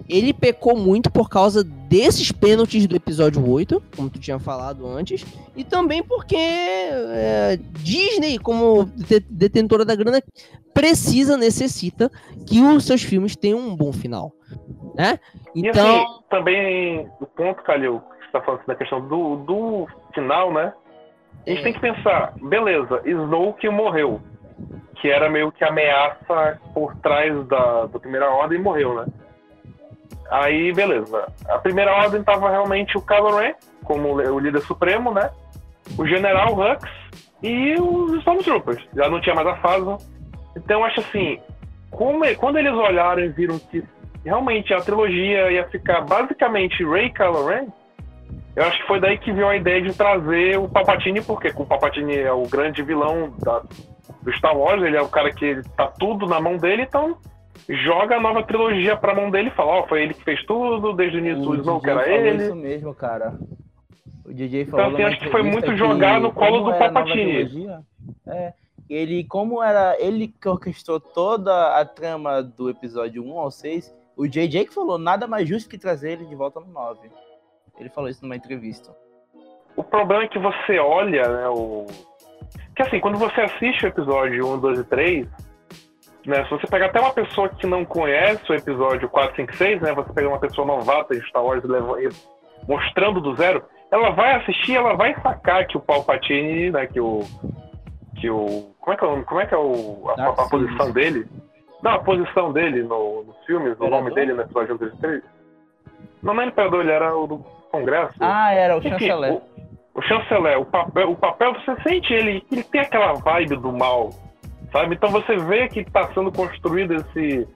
ele pecou muito por causa desses pênaltis do episódio 8, como tu tinha falado antes, e também porque é, Disney, como detentora da grana, precisa, necessita que os seus filmes tenham um bom final. Né? Então. E assim, também o ponto, Calil, está falando da questão do, do final, né? A gente é. tem que pensar, beleza, Snoke morreu, que era meio que ameaça por trás da, da primeira ordem e morreu, né? Aí, beleza. A primeira ordem tava realmente o Kylo Ren, como o líder supremo, né? O General Hux e os Stormtroopers. Já não tinha mais a fase. Então, acho assim, como, quando eles olharam e viram que realmente a trilogia ia ficar basicamente Rey e Kylo Ren, eu acho que foi daí que veio a ideia de trazer o Palpatine, porque o Palpatine é o grande vilão da, do Star Wars, ele é o cara que tá tudo na mão dele, então joga a nova trilogia pra mão dele e fala, ó, oh, foi ele que fez tudo, desde o início o não que era ele. isso mesmo, cara. O DJ então, falou então, assim, acho que foi muito jogar no colo do Palpatine. É, ele, como era ele que orquestrou toda a trama do episódio 1 ao 6, o JJ que falou, nada mais justo que trazer ele de volta no 9. Ele falou isso numa entrevista. O problema é que você olha, né, o... Que assim, quando você assiste o episódio 1, 2 e 3, né? Se você pegar até uma pessoa que não conhece o episódio 4, 5, 6, né? Você pega uma pessoa novata de Star Wars e mostrando do zero, ela vai assistir, ela vai sacar que o Palpatine, né? Que o. Que o. Como é que é, como é, que é o, a, a posição dele? Não, a posição dele no, nos filmes, o nome dele no episódio 1, 2 e 3. Não, não é imperador, ele era o do Congresso. Ah, era o chanceler. O, o chanceler, o papel, o papel, você sente ele, ele tem aquela vibe do mal sabe? Então você vê que está sendo construído esse.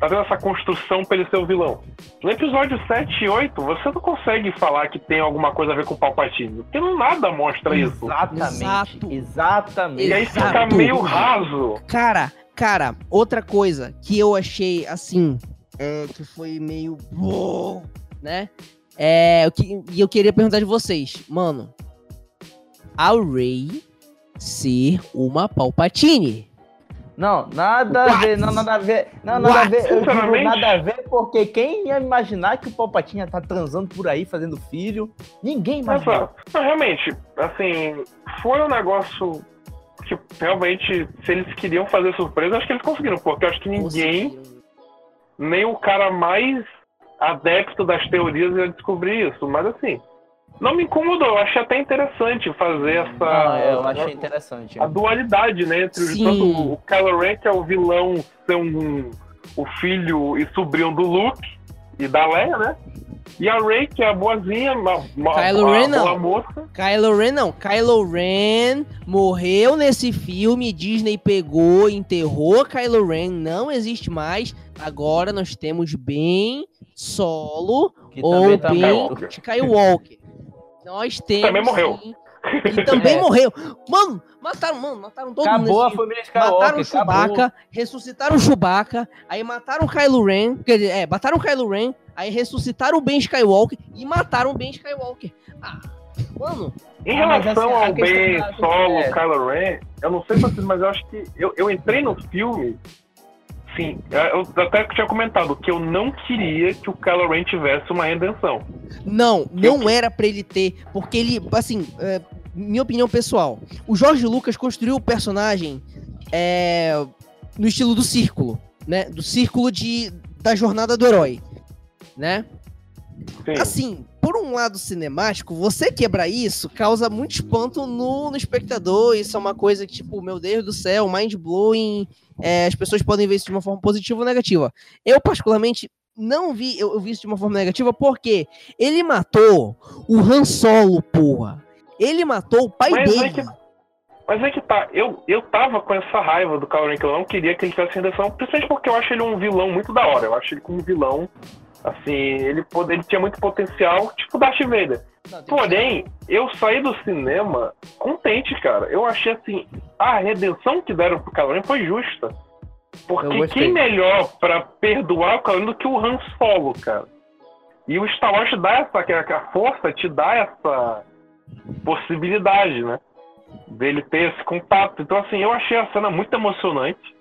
Tá tendo essa construção para ele ser o vilão. No episódio 7 e 8, você não consegue falar que tem alguma coisa a ver com o Palpatine, porque não nada mostra isso. Exatamente. Exatamente. E aí fica meio raso. Cara, cara, outra coisa que eu achei assim, é, que foi meio. né? É, e eu queria perguntar de vocês, mano. A Ray ser uma Palpatine. Não, nada What? a ver, não, nada a ver. Não, nada What? a ver. Eu digo nada a ver, porque quem ia imaginar que o Palpatine ia estar tá transando por aí, fazendo filho? Ninguém imaginou. Não, realmente, assim, foi um negócio que realmente, se eles queriam fazer surpresa, acho que eles conseguiram, porque acho que ninguém, nem o cara mais adepto das teorias ia descobrir isso. Mas assim, não me incomodou, eu achei até interessante fazer essa. Ah, eu achei interessante. A dualidade, né? Entre Sim. tanto o Kylo Ren, que é o vilão, ser um, o filho e sobrinho do Luke e da Leia, né? E a Rey, que é a boazinha, uma, uma, Kylo Ren não. moça. Kylo Ren não. Kylo Ren morreu nesse filme, Disney pegou, enterrou Kylo Ren, não existe mais. Agora nós temos bem Solo que ou tá bem Skywalker. Nós temos. Também morreu. Sim, ele também [LAUGHS] é. morreu. Mano, mataram, mano, mataram todo acabou mundo. Acabou a família Skywalker. Mataram o Chewbacca, ressuscitaram o Chewbacca, aí mataram o Kylo Ren, quer dizer, é, mataram o Kylo Ren, aí ressuscitaram o Ben Skywalker e mataram o Ben Skywalker. Ah, mano. Em ah, relação assim, ao Ben Solo, é. Kylo Ren, eu não sei vocês, mas eu acho que eu, eu entrei no filme Sim, é, eu até tinha comentado que eu não queria que o Kylo Ren tivesse uma redenção. Não, não eu... era para ele ter, porque ele, assim, é, minha opinião pessoal, o Jorge Lucas construiu o personagem é, no estilo do círculo, né? Do círculo de, da jornada do herói, né? Sim. Assim, por um lado cinemático, você quebrar isso causa muito espanto no, no espectador. Isso é uma coisa que, tipo, meu Deus do céu, mind blowing. É, as pessoas podem ver isso de uma forma positiva ou negativa. Eu, particularmente, não vi, eu, eu, vi isso de uma forma negativa porque ele matou o Han Solo, porra. Ele matou o pai mas dele. É que, mas é que tá, eu, eu tava com essa raiva do Kylo Ren, que eu não queria que ele tivesse redenção, principalmente porque eu acho ele um vilão muito da hora. Eu acho ele como um vilão Assim, ele, ele tinha muito potencial, tipo Darth Vader. Porém, eu saí do cinema contente, cara. Eu achei assim, a redenção que deram pro Kylo foi justa. Porque quem melhor para perdoar o Kylo do que o Han Solo, cara? E o Star Wars dá essa, que a força te dá essa possibilidade, né? Dele ter esse contato. Então, assim, eu achei a cena muito emocionante.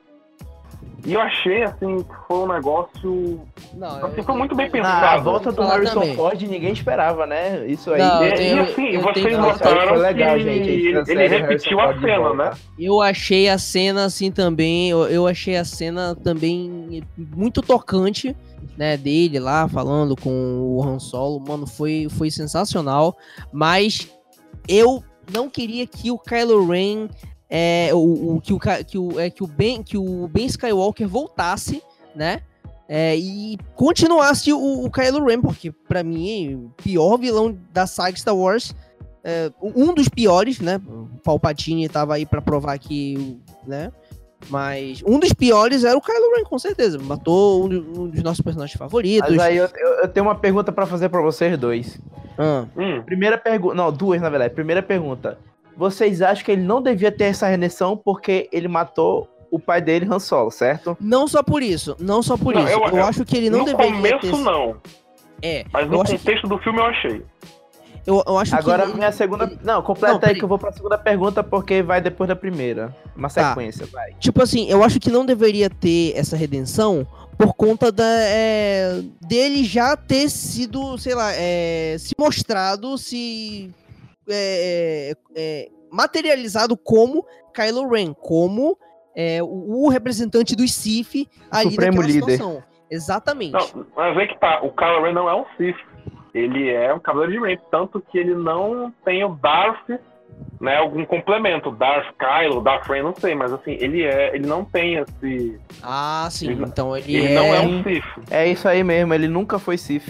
E eu achei, assim, que foi um negócio. Não, Assim, eu- foi muito bem pensado. Na a volta do Harrison também. Ford ninguém esperava, né? Isso aí. Não, E, eu e tenho- assim, eu vocês tenho- notaram Foi legal, que gente. Ele, ele repetiu a cena, né? Eu achei a cena assim também, eu, eu achei a cena também muito tocante, né, dele lá falando com o Han Solo, mano, foi, foi sensacional, mas eu não queria que o Kylo Ren é, o, o- que o que o é, que o Ben que o Ben Skywalker voltasse, né? é, e continuasse o, o Kylo Ren, porque pra mim, o pior vilão da saga Star Wars é, um dos piores, né? O Palpatine tava aí pra provar que, né? Mas um dos piores era o Kylo Ren, com certeza. Matou um, do- um dos nossos personagens favoritos. Mas aí eu, eu- eu tenho uma pergunta pra fazer pra vocês dois. Ah, Hum, Primeira pergunta. Não, duas, na verdade. Primeira pergunta. Vocês acham que ele não devia ter essa redenção porque ele matou o pai dele, Han Solo, certo? não só por isso, não só por Não, isso. eu- Eu, eu- acho que ele não no deveria começo, ter. não. É, Mas no acho que- contexto do filme eu achei. eu, eu acho Agora, que. minha segunda. Não, completa Não, aí peraí. que eu vou pra segunda pergunta porque vai depois da primeira. Uma Tá. sequência, vai. Tipo assim, eu acho que não deveria ter essa redenção por conta da, é, dele já ter sido, sei lá, é, se mostrado, se é, é, materializado como Kylo Ren, como é, o, o representante dos Sith ali Supremo líder. situação. Exatamente. Não, mas é que tá, o Kylo Ren não é um Sith. Ele é um Cavaleiro de Ren, tanto que ele não tem o Darth, né, algum complemento, Darth Kylo, Darth Ren, não sei, mas assim, ele é, ele não tem esse, Ah, sim. Ele- então ele, ele é... não é um Sith. É isso aí mesmo, ele nunca foi Sith.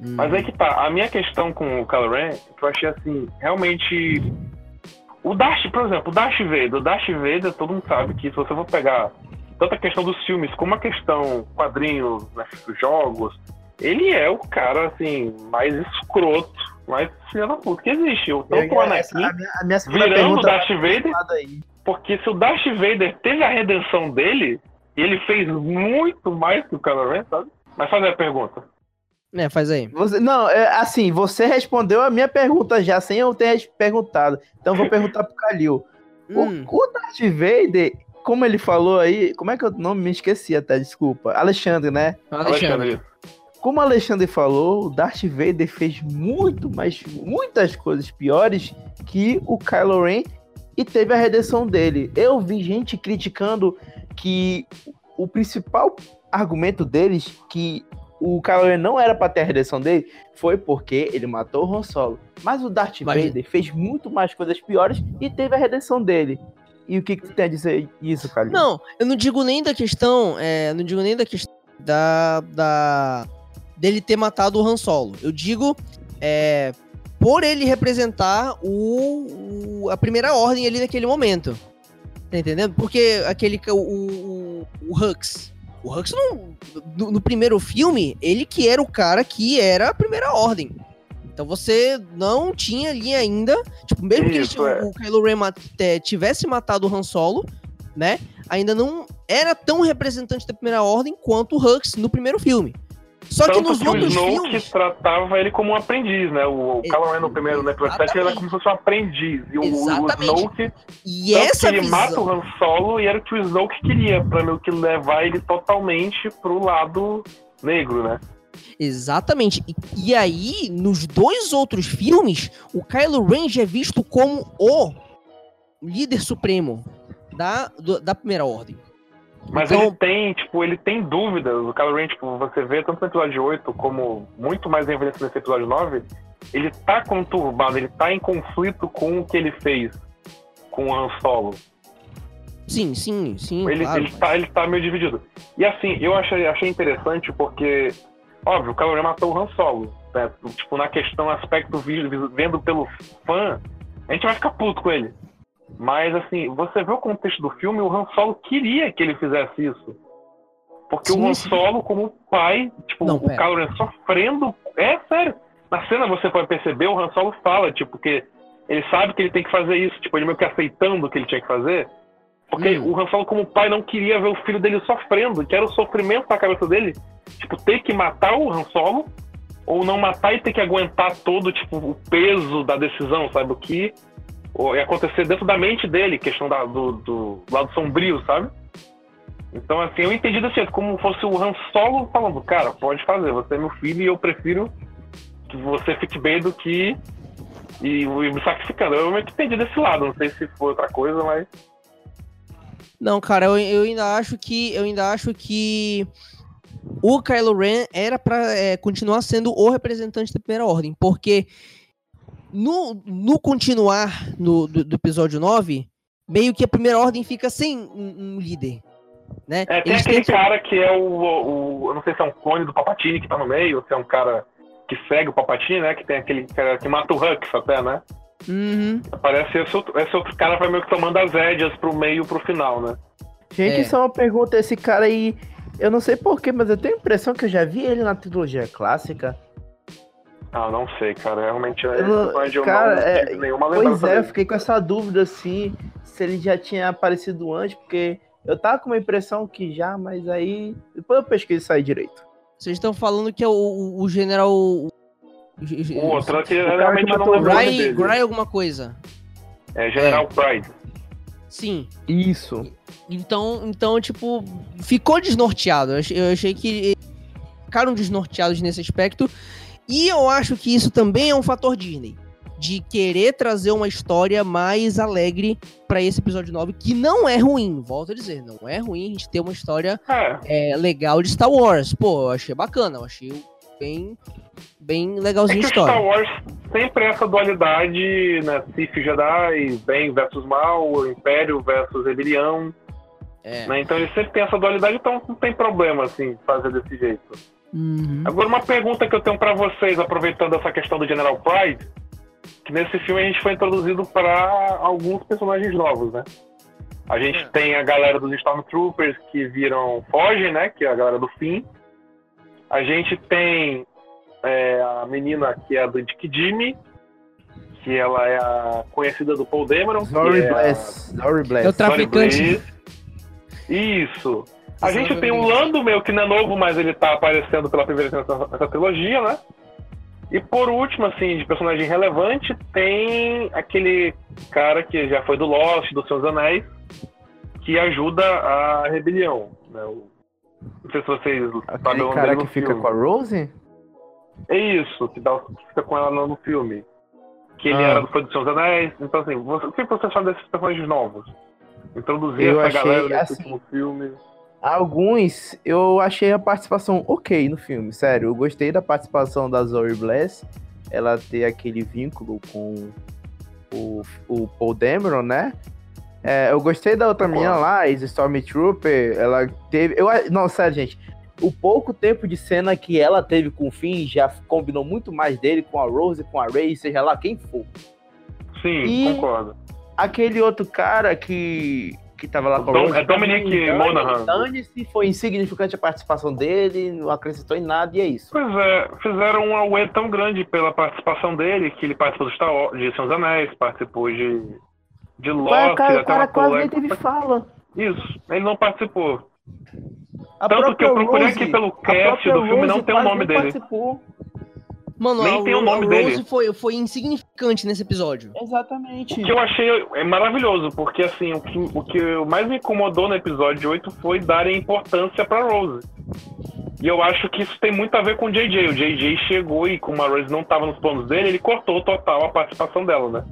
Hum. Mas é que tá, a minha questão com o Kylo Ren, que eu achei assim, realmente. O Darth, por exemplo, o Darth Vader, o Darth Vader, todo mundo sabe que se você for pegar tanto a questão dos filmes como a questão quadrinhos, né, jogos, ele é o cara, assim, mais escroto, mais filho da puta que existe. O- Tanto o Anakin a, minha, a minha virando o Darth Vader, porque se o Darth Vader teve a redenção dele, ele fez muito mais que o Kylo Ren, sabe? Mas faz aí a pergunta. É, faz aí. Você, não, é, assim, você respondeu a minha pergunta já, sem eu ter perguntado. Então eu vou perguntar pro Kalil. [LAUGHS] O, Hum. o Darth Vader, como ele falou aí, como é que eu não me esqueci até, desculpa. Alexandre, né? Alexandre. Como o Alexandre falou, o Darth Vader fez muito, mas muitas coisas piores que o Kylo Ren e teve a redenção dele. Eu vi gente criticando que o principal argumento deles que o Kylo não era pra ter a redenção dele foi porque ele matou o Han Solo. Mas o Darth Mas- Vader fez muito mais coisas piores e teve a redenção dele. E o que, que tu tem a dizer isso, Kalil? Não, eu não digo nem da questão, é, não digo nem da questão da, da dele ter matado o Han Solo. Eu digo é, por ele representar o, o- a primeira ordem ali naquele momento. Tá entendendo? Porque aquele que- o, o, o Hux, o Hux não, no, no primeiro filme, ele que era o cara que era a primeira ordem. Então você não tinha ali ainda, tipo, mesmo que Isso, tinha- é. o Kylo Ren mat- te- tivesse matado o Han Solo, né? Ainda não era tão representante da primeira ordem quanto o Hux no primeiro filme. Só que Tanto nos que o outros Snoke filmes. tratava ele como um aprendiz, né? O, o Kylo Ren no primeiro, 7, ele era como se fosse um aprendiz. E o, o Exatamente. Snoke, E que essa ele mata visão. o Han Solo e era o que o Snoke queria, pra meio que levar ele totalmente pro lado negro, né? Exatamente. E, e aí, nos dois outros filmes, o Kylo Ren é visto como o líder supremo da, do- da primeira ordem. Mas Então- ele tem, tipo, ele tem dúvidas. O Kylo Ren, tipo, você vê tanto no episódio 8 como muito mais em evidência nesse episódio 9, ele tá conturbado, ele tá em conflito com o que ele fez com o Han Solo. Sim, sim, sim. ele, claro, ele, mas- tá, ele tá meio dividido. E assim, eu achei, achei interessante porque, óbvio, o Kylo Ren matou o Han Solo. Né? Tipo, na questão, aspecto vendo pelo fã, a gente vai ficar puto com ele. Mas assim, você vê o contexto do filme, o Han Solo queria que ele fizesse isso. Porque Sim, o Han sim. Solo, como pai, tipo, Não, o. Kylo Ren sofrendo. É sério. Na cena você pode perceber, o Han Solo fala, tipo, que ele sabe que ele tem que fazer isso, tipo, ele meio que aceitando o que ele tinha que fazer. Porque Hum. o Han Solo, como pai, não queria ver o filho dele sofrendo, que era o sofrimento na cabeça dele. Tipo, ter que matar o Han Solo, ou não matar e ter que aguentar todo, tipo, o peso da decisão, sabe? O que ou ia acontecer dentro da mente dele, questão da- do, do lado sombrio, sabe? Então, assim, eu entendi jeito, como fosse o Han Solo falando, cara, pode fazer, você é meu filho e eu prefiro que você fique bem do que e, e me sacrificando. Eu que entendi desse lado, não sei se foi outra coisa, mas. Não, cara, eu, eu ainda acho que. Eu ainda acho que o Kylo Ren era para é, continuar sendo o representante da primeira ordem, porque no, no continuar no, do, do, episódio 9, meio que a primeira ordem fica sem um, um líder. Né? É, tem Eles aquele tentam... cara que é o, o, Eu não sei se é um clone do Papatini que tá no meio, ou se é um cara que segue o Papatini, né? Que tem aquele cara que mata o Hux até, né? Uhum. Parece esse outro, esse outro cara vai meio que tomando as rédeas pro meio pro final, né? Gente, é. só uma pergunta, esse cara aí, eu não sei porquê, mas eu tenho a impressão que eu já vi ele na trilogia clássica. Ah, não sei, cara. Realmente eu, não, eu cara, não é, nenhuma lembrança. Pois é, dele. eu fiquei com essa dúvida assim, se ele já tinha aparecido antes, porque eu tava com uma impressão que já, mas aí. Depois eu pesquisei isso aí direito. Vocês estão falando que é o, o general. O outro que realmente não lembro Gray, Gray alguma coisa. É General é. Pride. Sim. Isso. Então, então, tipo, ficou desnorteado. Eu achei que ficaram desnorteados nesse aspecto. E eu acho que isso também é um fator Disney. De querer trazer uma história mais alegre para esse episódio 9, que não é ruim, volto a dizer, não é ruim a gente ter uma história é. É, legal de Star Wars. Pô, eu achei bacana, eu achei bem, bem legalzinho é a história. Star Wars sempre essa dualidade, né? Sith Jedi, bem versus mal, Império versus rebelião. É. Né? Então ele sempre tem essa dualidade, então não tem problema, assim, fazer desse jeito. Uhum. Agora, uma pergunta que eu tenho para vocês, aproveitando essa questão do General Pride, que nesse filme a gente foi introduzido para alguns personagens novos, né? A gente é. tem a galera dos Stormtroopers que viram Fogem, né? Que é a galera do fim. A gente tem é, a menina que é a do Dick Jimmy, que ela é a conhecida do Paul Dameron. Zori é Bless. Zori Bless. É o traficante. Isso. A gente tem o Lando, meu, que não é novo, mas ele tá aparecendo pela primeira vez nessa, nessa trilogia, né? E por último, assim, de personagem relevante, tem aquele cara que já foi do Lost, do Seus Anéis, que ajuda a rebelião. Né? Não sei se vocês aquele sabem o cara que fica com a Rose? É isso, que, dá, que fica com ela no, filme. Que ele ah. era do foi do Seus Anéis. Então, assim, você, o que você fala desses personagens novos? Introduzir Eu essa achei, galera nesse assim, último filme. Alguns eu achei a participação ok no filme, sério. Eu gostei da participação da Zoe Bless, ela ter aquele vínculo com o, o Paul Dameron, né? É, eu gostei da outra menina lá, a Stormtrooper, ela teve. Eu, não, sério, gente. O pouco tempo de cena que ela teve com o Finn já combinou muito mais dele com a Rose, com a Ray, seja lá quem for. Sim, e concordo. Aquele outro cara que que tava lá com Dom, É Dominic Monaghan. Dane-se, foi insignificante a participação dele, não acrescentou em nada e é isso. Pois é, fizeram um auê tão grande pela participação dele, que ele participou do Star Wars, de Senhor dos Anéis, participou de, de Lost. Mas, cara, o cara quase nem teve fala. Isso, ele não participou. A Tanto que eu procurei Rose, aqui pelo cast do filme, não tem o nome dele. Participou. Mano, Nem a, tem o nome a Rose dele. Foi, foi insignificante nesse episódio. Exatamente. O que eu achei é maravilhoso, porque assim, o que, o que mais me incomodou no episódio 8 foi darem importância pra Rose. E eu acho que isso tem muito a ver com o JJ. O JJ chegou e, como a Rose não tava nos planos dele, ele cortou total a participação dela, né?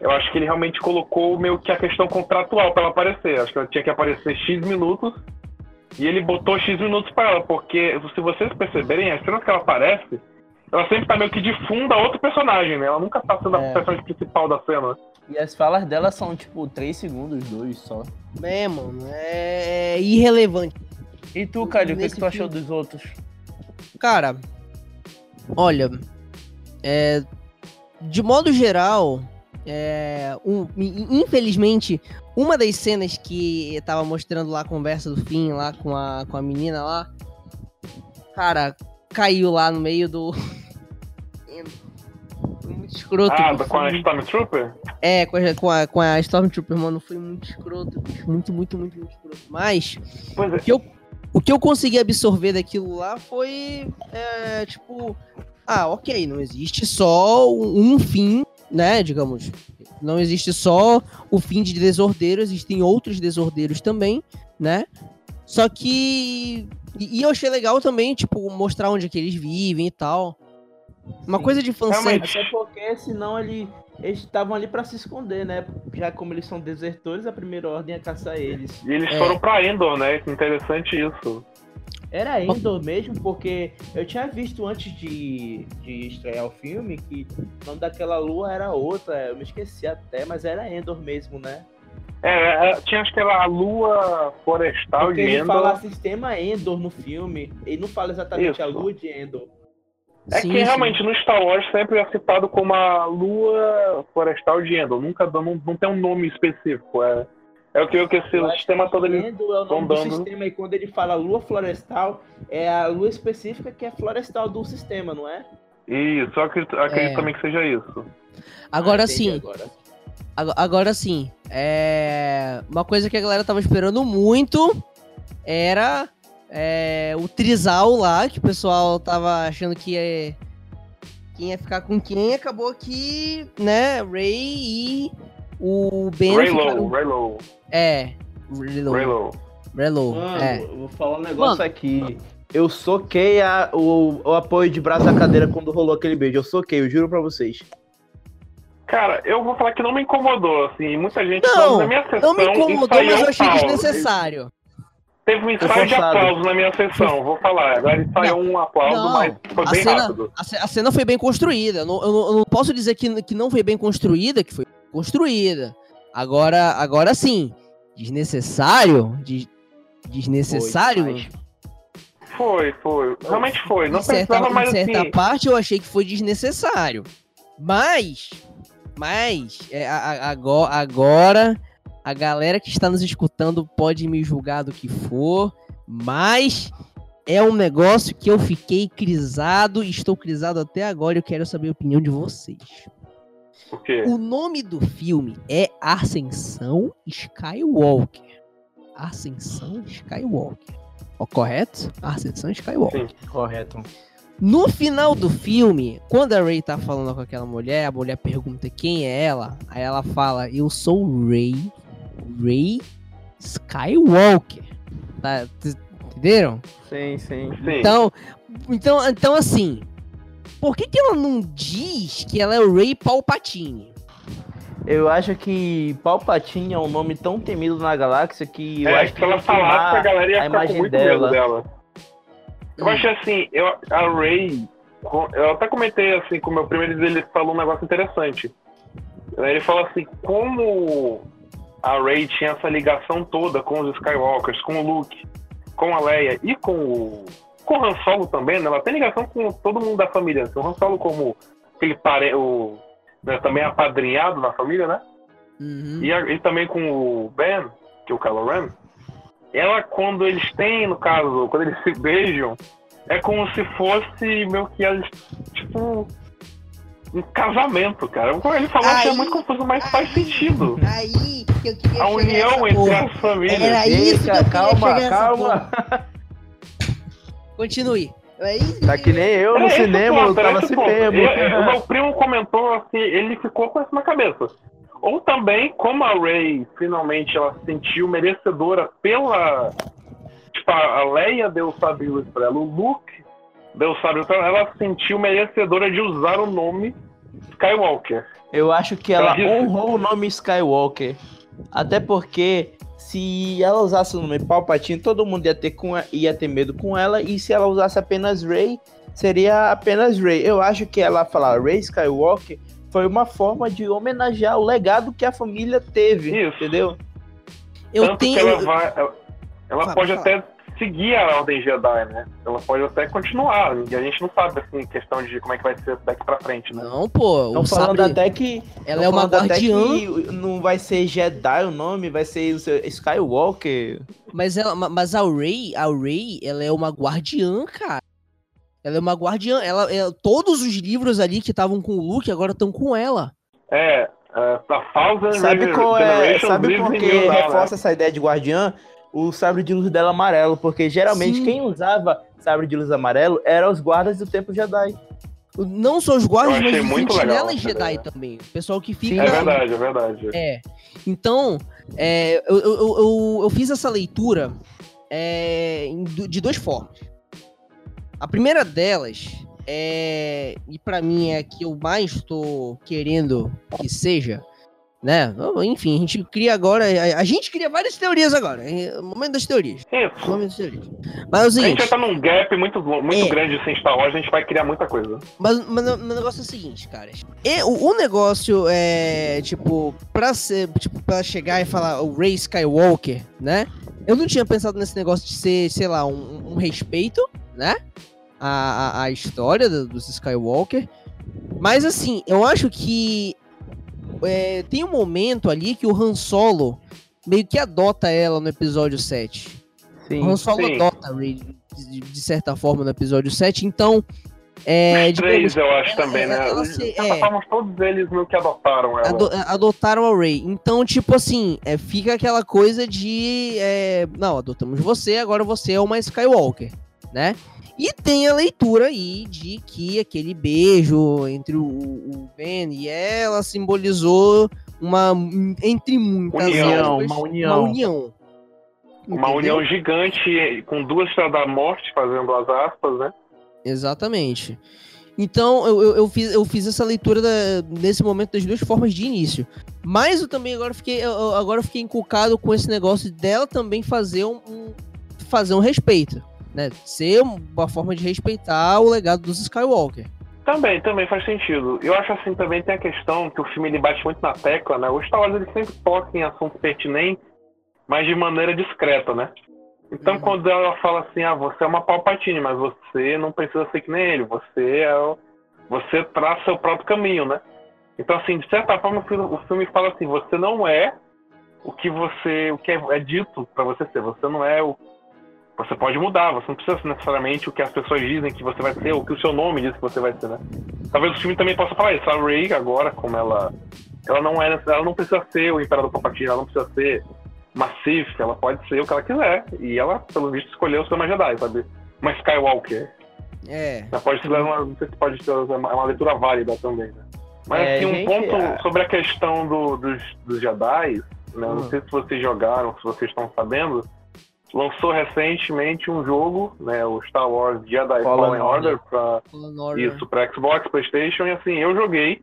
Eu acho que ele realmente colocou meio que a questão contratual para ela aparecer. Acho que ela tinha que aparecer X minutos e ele botou X minutos para ela, porque se vocês perceberem, as cenas que ela aparece, ela sempre tá meio que de fundo a outro personagem, né? Ela nunca tá sendo é. a personagem principal da cena. E as falas dela são, tipo, 3 segundos, 2 só. É, mano, é irrelevante. E tu, Cádio, o que, que tu achou dos outros? Cara, olha, é, de modo geral, é, um, infelizmente, uma das cenas que tava mostrando lá a conversa do fim lá com a, com a menina lá, cara, caiu lá no meio do. [LAUGHS] foi muito escroto. Ah, com a Stormtrooper? É, com a, com, a, com a Stormtrooper, mano. Foi muito escroto. Muito, muito, muito, muito escroto. Mas. Pois é. O que eu, o que eu consegui absorver daquilo lá foi. É, tipo. Ah, ok, não existe só um fim, né? Digamos. Não existe só o fim de desordeiro, existem outros desordeiros também, né? Só que. E, e eu achei legal também, tipo, mostrar onde é que eles vivem e tal. Uma Sim. coisa de fanservice. Até porque senão ele, eles estavam ali pra se esconder, né? Já como eles são desertores, a primeira ordem é caçar eles. E eles É. foram pra Endor, né? Que Interessante isso. Era Endor mesmo, porque eu tinha visto antes de, de estrear o filme que o nome daquela lua era outra, eu me esqueci até, mas era Endor mesmo, né? É, é, tinha acho que era a lua florestal Porque de ele Endor. fala sistema Endor no filme, ele não fala exatamente a Isso. lua de Endor. É Sim, que sim. realmente no Star Wars sempre é citado como a lua florestal de Endor. Nunca não, não tem um nome específico. É, é o que eu que esse Eu o sistema todo ele. Endor é o nome do dando- sistema, e quando ele fala lua florestal, é a lua específica que é florestal do sistema, não é? Isso, eu acredito, acredito É. também que seja isso. Agora Ah, sim, Agora. Ag- Agora sim, é... uma coisa que a galera tava esperando muito era é, o trisal lá, que o pessoal tava achando que ia, quem ia ficar com quem, acabou que, né, Ray e o Ben Raylo, ficaram... Raylo, É, Raylo, Raylo. Raylo, Mano, é. eu vou falar um negócio Mano. aqui. Eu soquei a- o, o apoio de braço da cadeira quando rolou aquele beijo. Eu soquei, eu juro pra vocês. Cara, eu vou falar que não me incomodou, assim. Muita gente Não, na minha sessão. Não me incomodou, mas eu achei pau. desnecessário. Teve um ensaio de aplauso na minha sessão, vou falar. Agora ensaiou um aplauso, Não, mas foi a bem cena- rápido. A, ce- a cena foi bem construída. Eu não, eu não- eu não posso dizer que, que não foi bem construída, que foi construída. Agora, agora sim, desnecessário, de- desnecessário. Foi, Foi, foi. Realmente foi. Não em certa, precisava em mais certa assim. parte eu achei que foi desnecessário. Mas, mas é, a- a- ago- agora a galera que está nos escutando pode me julgar do que for, mas é um negócio que eu fiquei crisado, estou crisado até agora. e Eu quero saber a opinião de vocês. O? O nome do filme é Ascensão Skywalker. Ascensão Skywalker. Ó, correto? Ascensão Skywalker. Sim. Correto. No final do filme, quando a Ray tá falando com aquela mulher, a mulher pergunta quem é ela. Aí ela fala: Eu sou Ray. Ray Skywalker. Tá, entenderam? Sim, sim. Sim. Então, então, então assim, por que, que ela não diz que ela é o Ray Palpatine? Eu acho que Palpatine é um nome tão temido na galáxia que eu é, acho que se ela falasse, a galera ia a ficar com muito dela. medo dela. Eu Hum. acho assim, eu, a Ray, eu até comentei assim com o meu primo, ele, ele falou um negócio interessante. Ele falou assim, como a Ray tinha essa ligação toda com os Skywalkers, com o Luke, com a Leia e com o, com o Han Solo também, né? Ela tem ligação com todo mundo da família. assim, O Han Solo como aquele pare, o, né, também apadrinhado na família, né? Uhum. E, a- e também com o Ben, que é o Kylo Ren, ela, quando eles têm, no caso, quando eles se beijam, é como se fosse meio que eles, tipo, um casamento, cara. Como ele falou, que é Aí- muito confuso, mas faz sentido. Aí que eu queria A união entre as famílias. Era isso que eu calma, calma. Continue. É isso Tá que nem eu no cinema, ponto, eu tava se O meu primo comentou assim, ele ficou com isso na cabeça. Ou também, como a Ray finalmente ela se sentiu merecedora pela. Tipo, a Leia deu luz pra ela, o Luke deu o sabre pra ela, ela se sentiu merecedora de usar o nome Skywalker. Eu acho que ela honrou o nome Skywalker. Até porque se ela usasse o nome Palpatine, todo mundo ia ter, com ia ter medo com ela. E se ela usasse apenas Rey, seria apenas Rey. Eu acho que ela falar Rey Skywalker foi uma forma de homenagear o legado que a família teve. Isso. Entendeu? Eu Tanto tenho. que ela vai. Ela, ela Fala, pode fala. até seguir a Ordem Jedi, né? Ela pode até continuar. E a gente não sabe, assim, questão de como é que vai ser daqui pra frente, né? Não, pô. Estão o falando sabre, até que. ela é uma guardiã, que não vai ser Jedi o nome, vai ser o seu Skywalker. mas, ela, ma- mas a Ray, a Ray, ela é uma guardiã, cara. Ela é uma guardiã. Ela, ela- todos os livros ali que estavam com o Luke agora estão com ela. É, é a Thousand Sabe qual é? Sabe por que now, né? reforça essa ideia de guardiã? O sabre de luz dela amarelo, porque geralmente Sim. quem usava sabre de luz amarelo eram os guardas do Templo Jedi. Não só os guardas, mas os sentinelas Jedi ideia. também. O pessoal que Sim, fica. É verdade, é verdade. É. Então, é, eu, eu, eu, eu- eu fiz essa leitura é, de duas formas. A primeira delas é, e para mim é a que eu mais estou querendo que seja, né? Enfim, a gente cria agora, a, a gente cria várias teorias agora, é o momento das teorias. Isso. Momento das teorias. Mas é o seguinte, a gente já tá num gap muito, muito é, grande sem Star Wars, a gente vai criar muita coisa. Mas, mas o negócio é o seguinte, cara. E, o, o, negócio é, tipo, pra ser, tipo, pra chegar e falar o Ray Skywalker, né? Eu não tinha pensado nesse negócio de ser, sei lá, um, um respeito, né? A, a, a história do, dos Skywalker. Mas assim, eu acho que é, tem um momento ali que o Han Solo meio que adota ela no episódio 7. Sim, o Han Solo sim. adota a Rey de, de, certa forma no episódio 7, então. É, Os três, eu acho ela, também, né? Ela, se, é, todos eles meio que adotaram ela. Ado, adotaram a Rey. Então, tipo assim, é, fica aquela coisa de. É, não, adotamos você, agora você é uma Skywalker, né? E tem a leitura aí de que aquele beijo entre o, o Ben e ela simbolizou uma, entre muitas união, aspas, uma união. Uma união. Uma união gigante com duas estrelas da morte fazendo as aspas, né? Exatamente. Então eu, eu, eu, fiz, eu fiz essa leitura da, nesse momento das duas formas de início. Mas eu também agora fiquei, eu, agora fiquei inculcado com esse negócio dela também fazer um, um fazer um respeito né, ser uma forma de respeitar o legado dos Skywalker. Também, também faz sentido. Eu acho assim também tem a questão que o filme ele bate muito na tecla, né? O Star Wars ele sempre toca em assuntos pertinentes, mas de maneira discreta, né? Então uhum. quando ela fala assim, ah, você é uma Palpatine, mas você não precisa ser que nem ele, você é o... você traça seu próprio caminho, né? Então assim, de certa forma o filme fala assim, você não é o que você, o que é, é dito para você ser, você não é o você pode mudar, você não precisa ser necessariamente o que as pessoas dizem que você vai ser, ou o que o seu nome diz que você vai ser, né? Talvez o filme também possa falar isso. A Rey, agora, como ela. Ela não é. Ela não precisa ser o Imperador Palpatine, ela não precisa ser Sith, ela pode ser o que ela quiser. E ela, pelo visto, escolheu ser uma Jedi, sabe? Uma Skywalker. É. Ela pode ser uma. Não sei se pode ser uma, uma leitura válida também, né? Mas é, assim, um gente, ponto é... sobre a questão do, dos, dos Jedi, né? Hum. Não sei se vocês jogaram, se vocês estão sabendo lançou recentemente um jogo, né, o Star Wars Jedi Fallen, Fallen Order, para isso para Xbox, PlayStation e assim eu joguei.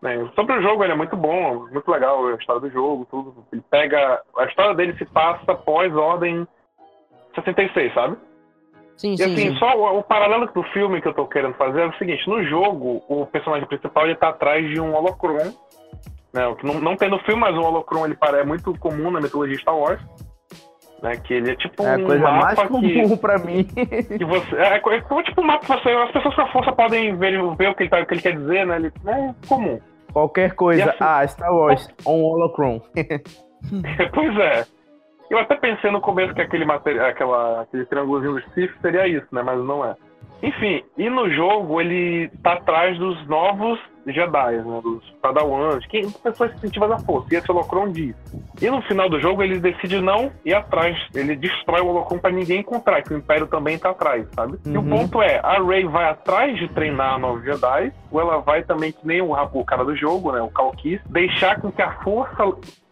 Né, sobre o jogo ele é muito bom, muito legal a história do jogo, tudo. Ele pega a história dele se passa após Ordem 66, sabe? Sim, e sim, assim, sim. só o, o, paralelo do filme que eu tô querendo fazer é o seguinte, no jogo, o personagem principal ele tá atrás de um holocron, né, o que não, não tem no filme, mas o holocron ele é muito comum na mitologia Star Wars né? Que ele é tipo é um coisa mapa mais comum que, pra [LAUGHS] mim. Que você, é, é tipo um mapa você, as pessoas com a força podem ver, ver o, que ele, tá, o que ele quer dizer, né? Ele, é comum. Qualquer coisa. Assim, ah, Star Wars, on holocron. [LAUGHS] pois é. Eu até pensei no começo que aquele, material, aquela, aquele triângulozinho do Sith seria isso, né? Mas não é. Enfim, e no jogo ele tá atrás dos novos Jedi, né? Dos Padawans, quem pessoas sensitivas à força. E esse Holocron diz. E no final do jogo ele decide não ir atrás. Ele destrói o Holocron pra ninguém encontrar, que o Império também tá atrás, sabe? Uhum. E o uhum. ponto é, a Rey vai atrás de treinar novos Jedi, ou ela vai também, que nem o, o cara do jogo, né? O Kalkis, deixar com que a força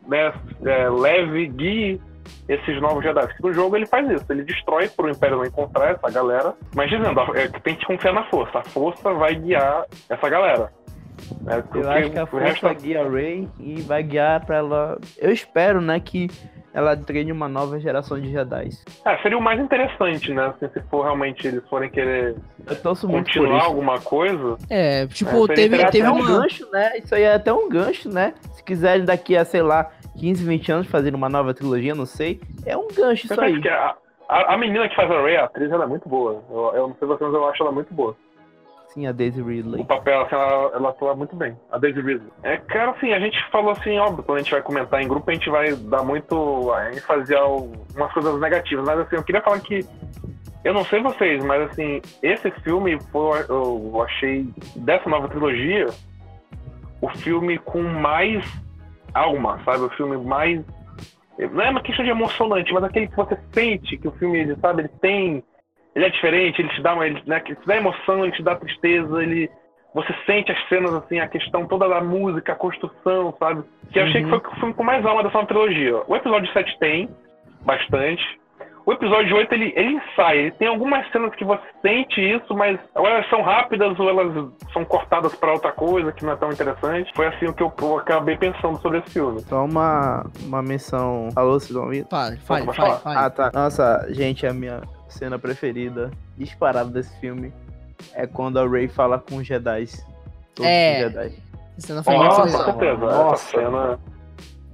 né, é, leve, guie esses novos Jedi. No jogo ele faz isso, ele destrói pro Império não encontrar essa galera, mas dizendo, é que tem que confiar na força, a força vai guiar essa galera. É, eu acho que a força resto... guia a Rey e vai guiar para ela. Eu espero, né, que ela treine uma nova geração de Jedi. É, seria o mais interessante, né? Assim, se for realmente eles forem querer continuar alguma coisa. É, tipo, é, teve, teve um gancho, né? Isso aí é até um gancho, né? Se quiserem daqui a, sei lá, 15, 20 anos fazer uma nova trilogia, não sei. É um gancho isso aí. A, a, a, menina que faz a Rey, a atriz, ela é muito boa. Eu, eu não sei vocês, mas eu acho ela muito boa. Sim, a Daisy Ridley. O papel, assim, ela, ela atua muito bem. A Daisy Ridley. É, cara, assim, a gente falou assim, óbvio, quando a gente vai comentar em grupo, a gente vai dar muito ênfase a umas coisas negativas. Mas, assim, eu queria falar que eu não sei vocês, mas assim, esse filme foi, eu achei dessa nova trilogia o filme com mais alma, sabe? O filme mais. Não é uma questão de emocionante, mas aquele que você sente que o filme, ele, sabe, ele tem. Ele é diferente, ele te dá uma. Ele, né, ele te dá emoção, ele te dá tristeza, ele. Você sente as cenas, assim, a questão toda da música, a construção, sabe? Que eu achei que foi o filme com mais alma dessa trilogia. O episódio 7 tem bastante. o episódio 8 ele, ele sai. Ele tem algumas cenas que você sente isso, mas ou elas são rápidas ou elas são cortadas para outra coisa que não é tão interessante. Foi assim o que eu, eu acabei pensando sobre esse filme. Só uma, uma menção. Alô, vocês vão ouvir? Fale, fale, fale, fale. Ah, tá. Nossa, gente, a minha cena preferida, disparada desse filme, é quando a Rey fala com os Jedi. Todos É. os Jedi. Essa cena foi Nossa, com certeza. Nossa. Essa cena.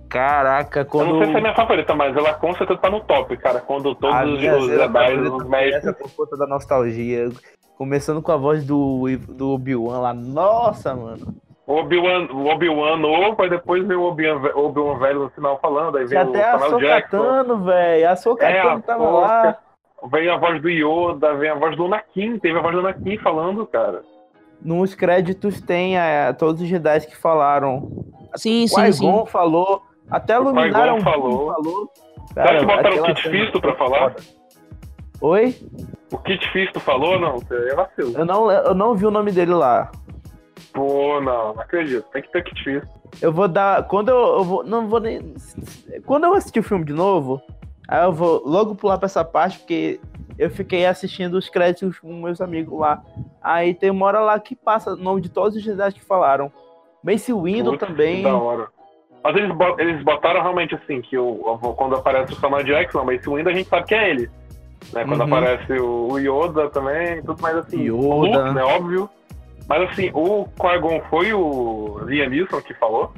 Caraca, Eu quando. não sei se é minha favorita, mas ela com certeza tá no top, cara. Quando todos a os, Jedi, os essa mestres. por conta da nostalgia. Começando com a voz do, do Obi-Wan lá. Nossa, mano. O Obi-Wan o Obi-Wan novo, aí depois vem o Obi-Wan Obi-Wan velho no final falando, aí vem Já o até a Samuel Jackson. Velho. A Sokatano É, a tava Ahsoka. lá. Vem a voz do Yoda, vem a voz do Anakin, teve a voz do Anakin falando, cara. Nos créditos tem é, todos os Jedi que falaram. Sim, O sim, falou. Até O Luminar Qui-Gon falou. falou. Será que botaram o Kit Fisto pra falar? Oi? O Kit Fisto falou, não, é vacilo. Eu não, eu não vi o nome dele lá. Pô, não, não acredito. Tem que ter Kit Fisto. Eu vou dar. Quando eu, eu vou. Não vou nem. Quando eu assistir o filme de novo, aí eu vou logo pular pra essa parte, porque eu fiquei assistindo os créditos com meus amigos lá. Aí tem uma hora lá que passa o nome de todos os Jedi que falaram. Mace Windu Putz, também. Da hora. Mas eles, eles botaram realmente assim, que o, o- quando aparece o Samuel Jackson, mas esse Windu a gente sabe que é ele. Né? Quando Uhum. aparece o, o Yoda também, tudo mais assim. Yoda. O Luke, né? Óbvio. Mas assim, o Qui-Gon foi o Liam Neeson que falou?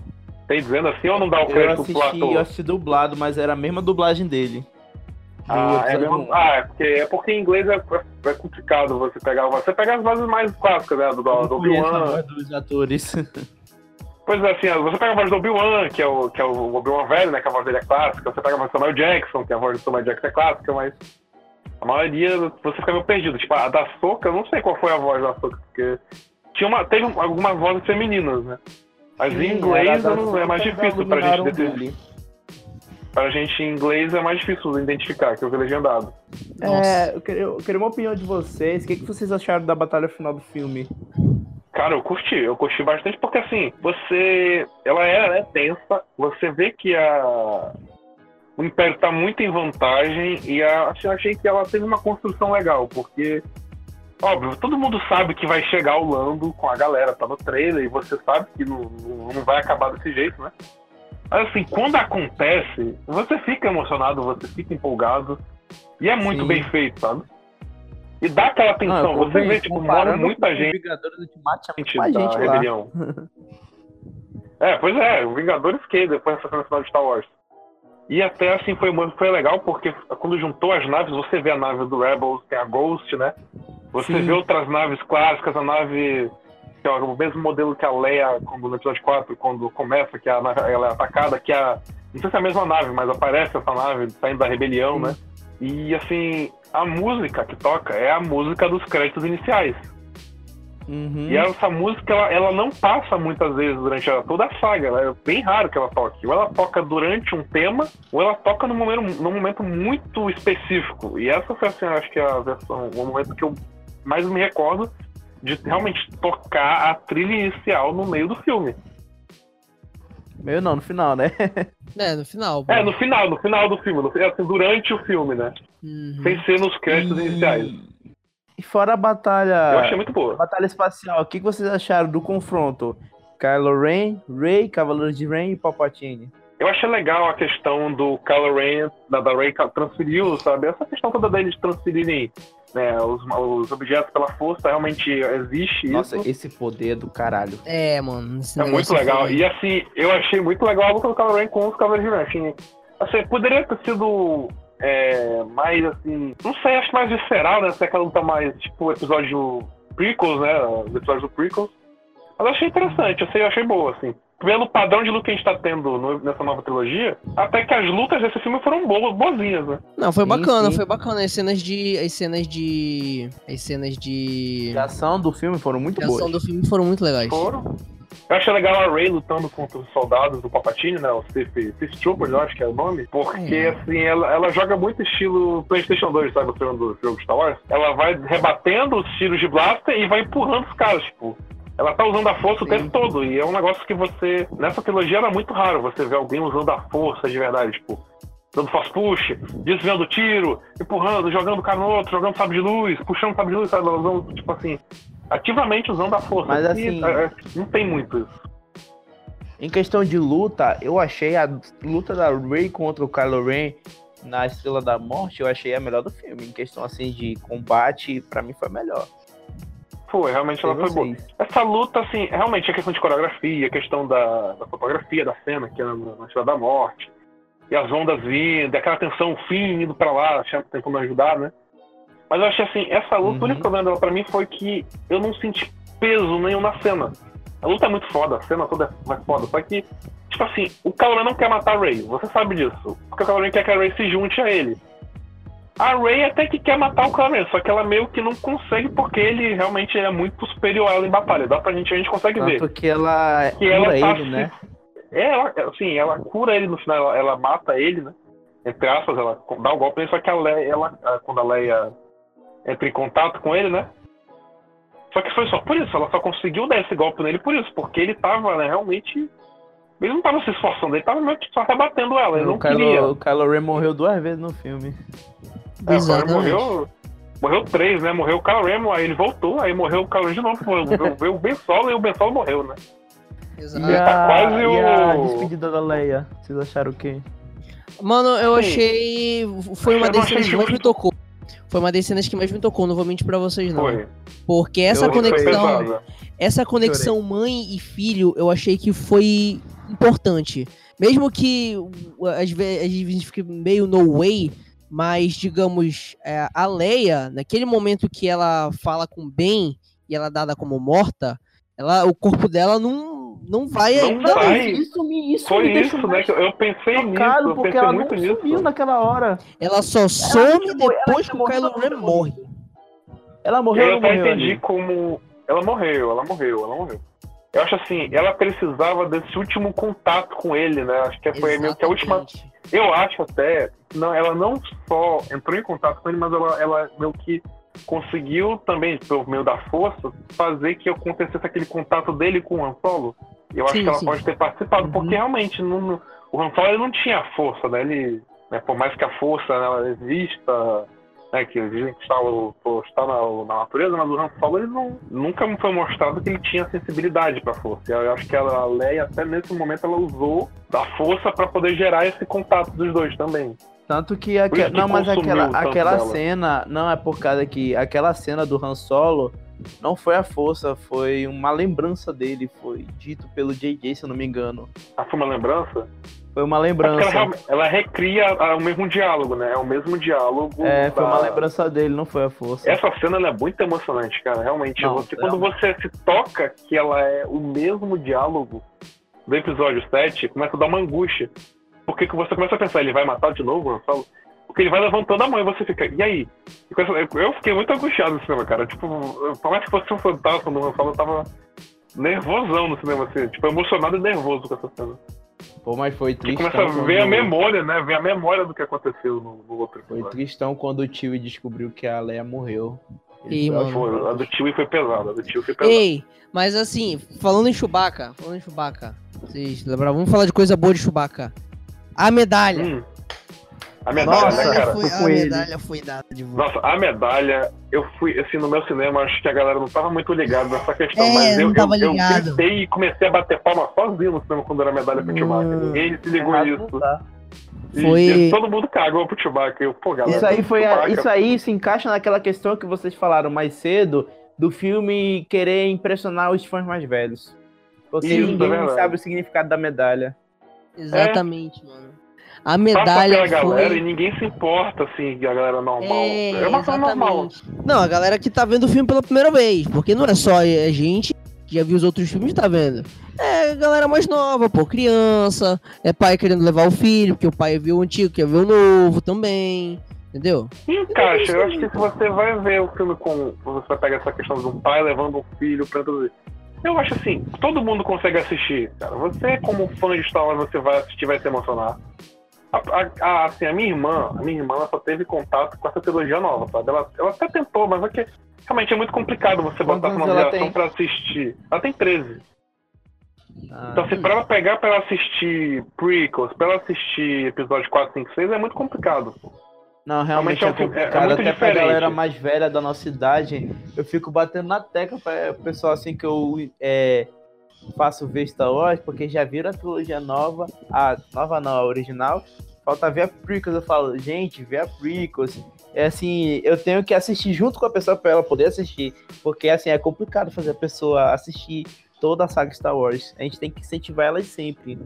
Tem dizendo assim ou não dá o Eu crédito pro assisti, ator? eu assisti dublado, mas era a mesma dublagem dele. Ah, é, mesmo, ah, é porque, é porque em inglês é, é complicado você pegar. Você pega as vozes mais clássicas, né? Do, Obi-Wan. dos atores. [LAUGHS] Pois é, assim, você pega a voz do Obi-Wan, que é o, que é o Obi-Wan velho, né? Que a voz dele é clássica. Você pega a voz do Samuel Jackson, que a voz do Samuel Jackson é clássica, mas a maioria você fica meio perdido. Tipo, a da Soca, eu não sei qual foi a voz da Soca, porque tinha uma, teve algumas vozes femininas, né? Mas em inglês não- é mais difícil pra gente decidir. dele. Pra gente em inglês é mais difícil identificar, que eu vi legendado. É, eu queria, eu queria uma opinião de vocês. O que, que vocês acharam da batalha final do filme? Cara, eu curti, eu curti bastante porque assim, você. Ela é, é tensa, você vê que a. O Império tá muito em vantagem e a, assim, eu achei que ela teve uma construção legal, porque. Óbvio, todo mundo sabe que vai chegar o Lando com a galera, tá no trailer, e você sabe que não, não vai acabar desse jeito, né? Mas assim, quando acontece, você fica emocionado, você fica empolgado, e é muito Sim. bem feito, sabe? E dá aquela tensão, você vê, tipo, morre muita gente Vingadores muito gente lá. rebelião. [LAUGHS] é, pois é, o Vingadores que depois dessa cena final de Star Wars. E até assim foi, muito- foi legal porque quando juntou as naves, você vê a nave do Rebels, tem a Ghost, né? Você Sim. vê outras naves clássicas, a nave que é o mesmo modelo que a Leia quando, no episódio 4, quando começa, que a ela é atacada, que a. Não sei se é a mesma nave, mas aparece essa nave saindo da rebelião, Sim. né? E assim, a música que toca é a música dos créditos iniciais. Uhum. E essa música, ela, ela não passa muitas vezes durante a- toda a saga. Ela é bem raro que ela toque. Ou ela toca durante um tema, ou ela toca num momento, num momento muito específico. E essa foi, assim, acho que a versão, o momento que eu mais me recordo de realmente tocar a trilha inicial no meio do filme. Meio não, no final, né? É, no final. pô. É, no final, no final do filme. No, assim, durante o filme, né? Uhum. Sem ser nos créditos E- iniciais. E fora a batalha. Eu achei muito boa. Batalha espacial, o que que vocês acharam do confronto? Kylo Ren, Rey, Cavaleiros de Ren e Palpatine. Eu achei legal a questão do Kylo Ren, da, da Rey transferiu, sabe? Essa questão toda deles transferirem né, os, os objetos pela força, realmente existe Nossa, isso. esse poder do caralho. É, mano. É muito legal. foi- E assim, eu achei muito legal a luta do Kylo Ren com os Cavaleiros de Ren. Achei- Assim, poderia ter sido é, mais assim. Não sei, acho mais visceral, né? Ser aquela luta mais tipo o episódio prequels, né? Os episódios do prequels. Mas eu achei interessante, eu sei, eu achei boa, assim. Pelo padrão de luta que a gente tá tendo no- nessa nova trilogia, até que as lutas desse filme foram boas, boazinhas, né? Não, foi Sim, bacana, sim. foi bacana. As cenas de. As cenas de. As cenas de. A ação do filme foram muito de ação boas. do filme foram muito legais. Foram. Eu achei legal a Rey lutando contra os soldados do Palpatine, né? Os Sith, Troopers, eu acho que é o nome. Porque, É. assim, ela, ela joga muito estilo PlayStation 2, sabe? O filme do jogo de Star Wars. Ela vai rebatendo os tiros de blaster e vai empurrando os caras, tipo. Ela tá usando a força o Sim. tempo todo. E é um negócio que você. Nessa trilogia era muito raro você ver alguém usando a força de verdade, tipo. dando force push, desviando o tiro, empurrando, jogando o cara no outro, jogando sabre de luz, puxando sabre de luz, sabe? Tipo assim, ativamente usando a força. Mas, E, assim- é, não tem muito isso. Em questão de luta, eu achei a luta da Rey contra o Kylo Ren na Estrela da Morte, eu achei a melhor do filme. Em questão assim de combate, pra mim foi a melhor. Foi, realmente ela foi boa. Essa luta, assim, realmente é questão de coreografia, a questão da, da fotografia da cena, que é na, na da Morte, e as ondas vindo, aquela tensão, o Finn indo pra lá, achando- tentando ajudar, né? Mas eu achei assim, essa luta, Uhum. o único problema dela pra mim foi que eu não senti peso nenhum na cena. A luta é muito foda, a cena toda é mais foda, só que, tipo assim, o Kylo Ren não quer matar a Rey, você sabe disso. Porque o Kylo Ren quer que a Rey se junte a ele. A Rey até que quer matar o Ren, só que ela meio que não consegue porque ele realmente é muito superior a ela em batalha. Dá pra gente, a gente consegue ver. Tanto que ela Que ela cura tá ele, se- né? É, ela, assim, ela cura ele no final, ela, ela mata ele, né? Entre aspas, ela dá o golpe nele, só que a Leia, ela, quando a Leia entra em contato com ele, né? Só que foi só por isso, ela só conseguiu dar esse golpe nele por isso, porque ele tava, né, realmente. Ele não tava se esforçando, ele tava meio que só rebatendo ela, ele não o, Kylo, queria. o Kylo Ren morreu duas vezes no filme. É, o Exatamente. morreu. Morreu três, né? Morreu o Kylo Ren, aí ele voltou, aí morreu o Kylo Ren de novo. Veio [LAUGHS] veio o Ben Solo e o Ben Solo morreu, né? Exato. E tá a, quase e a o- despedida da Leia? Vocês acharam o quê? Mano, eu Sim. achei. Foi uma das cenas que mais me tocou. Foi uma das cenas que mais me tocou, não vou mentir pra vocês, não. Foi. Porque essa Eu- conexão. Essa conexão mãe e filho, eu achei que foi importante. Mesmo que às vezes fique meio no way, mas digamos, é, a Leia, naquele momento que ela fala com o Ben e ela é dada como morta, ela, o corpo dela não, não vai Não ainda. vai. Isso me, isso Foi me deixou isso, né? eu- eu pensei nisso, eu porque pensei ela muito não nisso. sumiu naquela hora. Ela só some ela depois que o Kylo Ren morre. Ela morreu Eu ou não até morreu entendi ali? como. Ela morreu, ela morreu, ela morreu. Eu acho assim, ela precisava desse último contato com ele, né? Acho que foi meio que a última. Eu acho até. Não, ela não só entrou em contato com ele, mas ela, ela meio que conseguiu também, pelo meio da força, fazer que acontecesse aquele contato dele com o Han Solo. Eu acho Sim, que ela sim. pode ter participado, Uhum. porque realmente não, não- o Han Solo ele não tinha força, né? Ele, né, por mais que a força né, exista, né, que dizem que pô, está na, na natureza, mas o Han Solo ele não, nunca me foi mostrado que ele tinha sensibilidade para força. Eu acho que ela, a Leia, até nesse momento, ela usou da força para poder gerar esse contato dos dois também. Tanto que, aque... que não, mas aquela, aquela dela. cena não é por causa que aquela cena do Han Solo não foi a força, foi uma lembrança dele, foi dito pelo JJ, se eu não me engano. Ah, foi uma lembrança? Foi uma É ela, lembrança. realmente- ela recria ah, o mesmo diálogo, né? É o mesmo diálogo. É, foi da- uma lembrança dele, não foi a força. Essa cena ela é muito emocionante, cara. Realmente, Não, você, quando realmente. você se toca que ela é o mesmo diálogo do episódio 7, começa a dar uma angústia. Porque que você começa a pensar, ele vai matar de novo, Han Solo? Porque ele vai levantando a mão e você fica, e aí? Eu fiquei muito angustiado no cinema, cara. Tipo, eu- mais que fosse um fantasma do eu tava nervosão no cinema, assim. Tipo, emocionado e nervoso com essa cena. Pô, mas foi E tristão. começa a ver a memória, né? Ver a memória do que aconteceu no, no outro Foi episódio. tristão quando o tio descobriu que a Leia morreu. Ih, foi mano. Foi, a do tio foi pesada, a do tio foi pesada. Ei, mas assim, falando em Chewbacca, falando em Chewbacca, vocês lembraram? Vamos falar de coisa boa de Chewbacca. A medalha. Hum. A medalha, Nossa, né, cara? foi, a medalha foi dada de volta. Nossa, a medalha, eu fui, assim, no meu cinema, acho que a galera não tava muito ligada nessa questão, É, mas eu, eu, eu gritei e comecei a bater palma sozinho no cinema quando era a medalha pro Chewbacca. Hum. Ninguém se ligou Errado nisso. tá. Foi- e todo mundo cagou pro Chewbacca. Eu, pô, galera. Isso aí foi a- isso aí se encaixa naquela questão que vocês falaram mais cedo do filme querer impressionar os fãs mais velhos. Porque Isso, é ninguém verdade. sabe o significado da medalha. Exatamente, mano. A Passa medalha pela galera e foi... ninguém se importa, assim, a galera normal. É, uma coisa normal. Não, a galera que tá vendo o filme pela primeira vez, porque não é só a gente que já viu os outros filmes tá vendo. É a galera mais nova, pô, criança, é pai querendo levar o filho, porque o pai viu o antigo, quer ver o novo também, entendeu? Encaixa, eu acho que se você vai ver o filme com. Você vai pegar essa questão de um pai levando um filho pra introduzir. Eu acho assim, todo mundo consegue assistir, cara. Você, como fã de Star Wars, você vai assistir vai se emocionar. A, a- a- assim, a minha irmã, a minha irmã só teve contato com essa trilogia nova, sabe? Ela, ela até tentou, mas é que realmente é muito complicado você botar uma geração tem? pra assistir. Ela tem 13. Ah. Então, assim, pra ela pegar pra ela assistir prequels, pra ela assistir episódio 4, 5, 6, é muito complicado. Não, realmente, realmente é, é, complicado. É, é muito Até diferente. pra galera mais velha da nossa idade, eu fico batendo na tecla pra pessoal assim que eu é, faço ver Star Wars, porque já viram a trilogia nova, a nova não, a original, falta ver a prequels, eu falo, gente, vê a prequels. É assim, eu tenho que assistir junto com a pessoa para ela poder assistir, porque assim, é complicado fazer a pessoa assistir toda a saga Star Wars. A gente tem que incentivar elas sempre.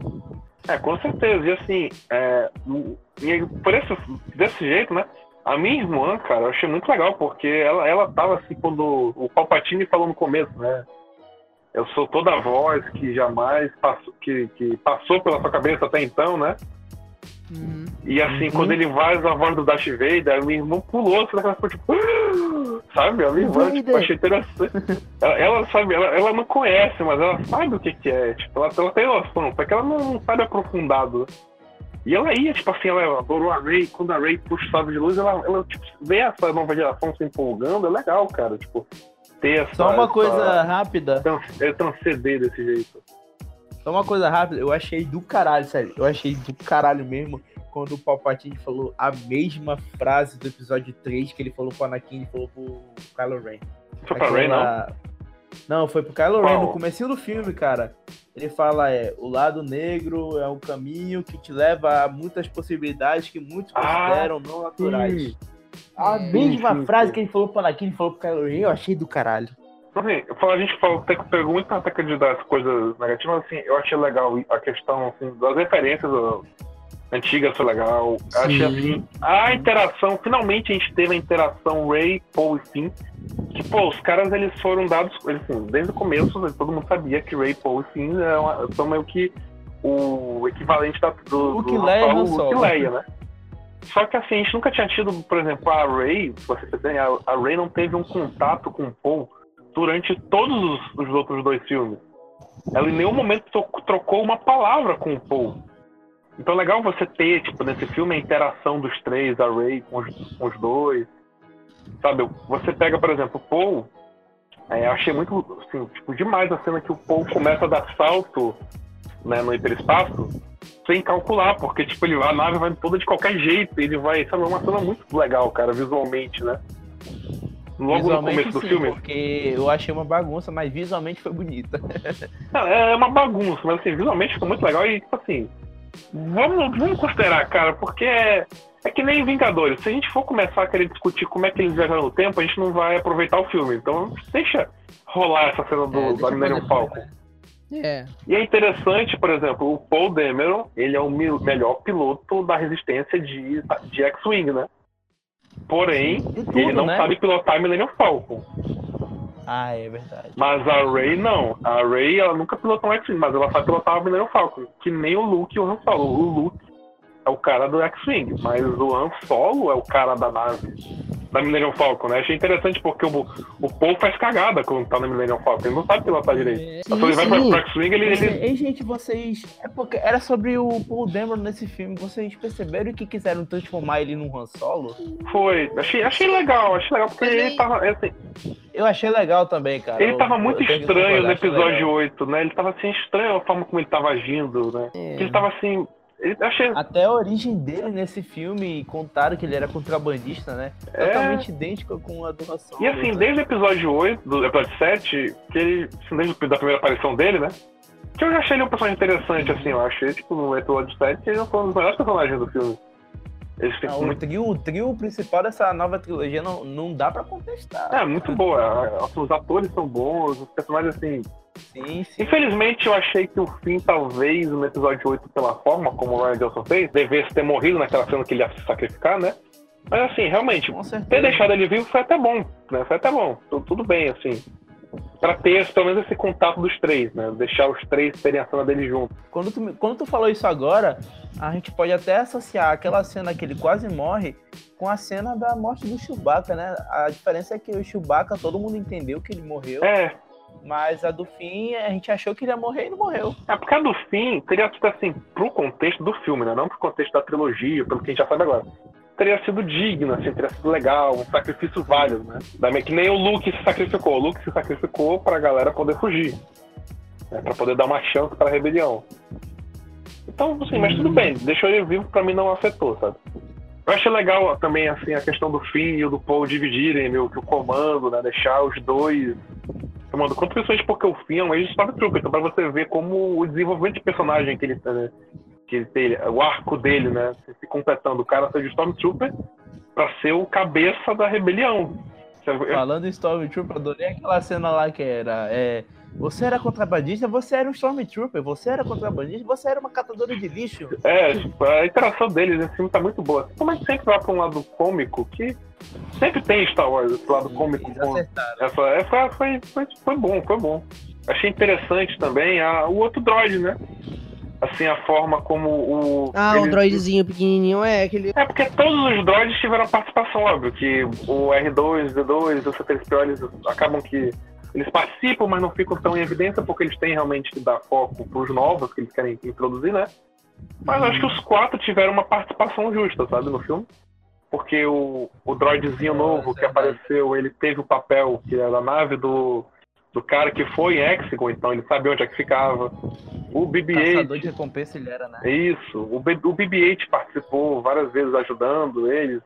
É, com certeza. E assim, é, por esse, desse jeito, né? A minha irmã, cara, eu achei muito legal, porque ela, ela tava assim, quando o Palpatine falou no começo, né? Eu sou toda a voz que jamais passou, que, que passou pela sua cabeça até então, né? Uhum. E assim, uhum. quando ele vai a voz do Darth Vader, a minha irmã pulou, assim, ela ficou tipo. [GASPS] Sabe? A minha irmã, tipo, achei interessante. ela, ela, sabe, ela, ela não conhece, mas ela sabe o que, que é. Tipo, ela, ela tem noção, só que ela não, não sabe aprofundado. E ela ia, tipo assim, ela adorou a Ray, quando a Ray puxa o sábio de luz, ela, ela tipo, vê essa nova geração se empolgando, é legal, cara. Tipo, ter essa. Só uma coisa essa, rápida. É transcender desse jeito. Só uma coisa rápida, eu achei do caralho, sério. Eu achei do caralho mesmo quando o Palpatine falou a mesma frase do episódio 3 que ele falou pro Anakin e falou pro Kylo Ren. Foi pra Ren, não? Não, foi pro Kylo Ren no começo do filme, cara. Ele fala, é, o lado negro é um caminho que te leva a muitas possibilidades que muitos ah, consideram não naturais. Sim. A mesma sim, frase sim. que ele falou pro Anakin, ele falou pro Kylo Ren, eu achei do caralho. Assim, a gente falou, pegou muito na tecla de dar coisas negativas, assim, eu achei legal a questão assim, das referências antigas foi legal. Sim. Achei assim, a interação, finalmente a gente teve a interação Ray, Paul e Finn. Que, pô, os caras eles foram dados, assim, desde o começo, todo mundo sabia que Ray, Paul e Finn é são meio que o equivalente da, do, o que do Leia, o que Leia, né? Só que assim, a gente nunca tinha tido, por exemplo, a Ray, a Ray não teve um contato com o Paul durante todos os, os outros dois filmes. Ela em nenhum momento trocou uma palavra com o Paul. Então é legal você ter, tipo, nesse filme a interação dos três, a Ray com os, com os dois. Sabe, você pega, por exemplo, o Paul. É, eu achei muito, assim, tipo, demais a cena que o Paul começa a dar salto né, no hiperespaço sem calcular, porque, tipo, ele, a nave vai toda de qualquer jeito, ele vai, sabe, é uma cena muito legal, cara, visualmente, né? Logo visualmente, no começo do sim, filme. Porque eu achei uma bagunça, mas visualmente foi bonita. [LAUGHS] É uma bagunça, mas assim, visualmente ficou muito legal e, tipo assim, Vamos, vamos considerar, cara, porque é, é que nem Vingadores. Se a gente for começar a querer discutir como é que eles viajam no tempo, a gente não vai aproveitar o filme. Então deixa rolar essa cena do, é, do Millennium Falcon. É. E é interessante, por exemplo, o Paul Dameron, ele é o melhor piloto da resistência de, de X-Wing, né? Porém, tudo, ele não né? sabe pilotar Millennium Falcon. Ah, é verdade. Mas a Ray não. A Ray, ela nunca pilotou um X-Wing, mas ela sabe pilotar o Millennium Falcon. Que nem o Luke e o Han Solo. O Luke é o cara do X-Wing, mas o Han Solo é o cara da nave da Millennium Falcon, né? Achei interessante porque o, o Paul faz cagada quando tá na Millennium Falcon. Ele não sabe pilotar direito. É, sim, ele vai pra, X-Wing, ele, ele... Ei, gente, vocês... É porque era sobre o Paul Dameron nesse filme. Vocês perceberam que quiseram transformar ele num Han Solo? Foi. Achei, achei legal. Achei legal porque ele tava... Assim, eu achei legal também, cara. Ele eu, tava muito estranho no episódio 8, né? Ele tava assim, estranho a forma como ele tava agindo, né? É. Ele tava assim, Achei... Até a origem dele nesse filme contaram que ele era contrabandista, né? É... Totalmente idêntico com a do Ração. E assim, desde o episódio 8, do episódio 7, que ele. Assim, desde a primeira aparição dele, né? Que eu já achei ele um personagem interessante, assim, eu achei, tipo, no episódio 7, ele foi um dos melhores personagens do filme. Ah, o, muito... trio, o trio principal dessa nova trilogia não, não dá pra contestar. É, muito boa. Os atores são bons, os personagens, assim, Sim, sim. Infelizmente, eu achei que o fim, talvez, no episódio 8, pela forma como o Ryan Johnson fez, devesse ter morrido naquela cena que ele ia se sacrificar, né? Mas assim, realmente, ter deixado ele vivo foi até bom, né? Foi até bom. Tudo bem, assim. Pra ter pelo menos esse contato dos três, né? Deixar os três terem a cena dele junto. Quando tu, quando tu falou isso agora, a gente pode até associar aquela cena que ele quase morre com a cena da morte do Chewbacca, né? A diferença é que o Chewbacca, todo mundo entendeu que ele morreu. É. Mas a do fim, a gente achou que ele ia morrer e não morreu. É, porque a do fim teria sido assim, pro contexto do filme, né? Não pro contexto da trilogia, pelo que a gente já sabe agora. Teria sido digno, assim, teria sido legal, um sacrifício válido, né? Que nem o Luke se sacrificou. O Luke se sacrificou pra galera poder fugir. Né, pra poder dar uma chance pra rebelião. Então, assim, mas tudo bem, deixou ele vivo pra mim não afetou, sabe? Eu achei legal também, assim, a questão do Finn e do Paul dividirem meio que o comando, né? Deixar os dois tomando conta, principalmente porque o Finn é um ex-Stormtrooper, então pra você ver como o desenvolvimento de personagem que ele, né, que ele o arco dele, né? Se completando, o cara seja Stormtrooper pra ser o cabeça da rebelião. Falando em Stormtrooper, adorei aquela cena lá que era. É, você era contrabandista, você era um Stormtrooper, você era contrabandista, você era uma catadora de lixo. É, tipo, a interação deles nesse filme tá muito boa. Como é que sempre vai pra um lado cômico, que sempre tem Star Wars, esse lado Sim, cômico. Essa, é, foi, foi, foi, foi bom, foi bom. Achei interessante também a, o outro droid, né? Assim, a forma como o. Ah, o droidzinho pequenininho, é aquele. É, porque todos os droids tiveram participação, óbvio, que o R2, o D2, o C3PO, eles acabam que. Eles participam, mas não ficam tão em evidência, porque eles têm realmente que dar foco pros novos que eles querem introduzir, né? Mas acho que os quatro tiveram uma participação justa, sabe, no filme. Porque o, o droidzinho novo que apareceu, ele teve o papel que era a nave do do cara que foi em Hexagon, então ele sabia onde é que ficava. O BB-8... Caçador de recompensa ele era, né? Isso. O, B, o BB-8 participou várias vezes ajudando eles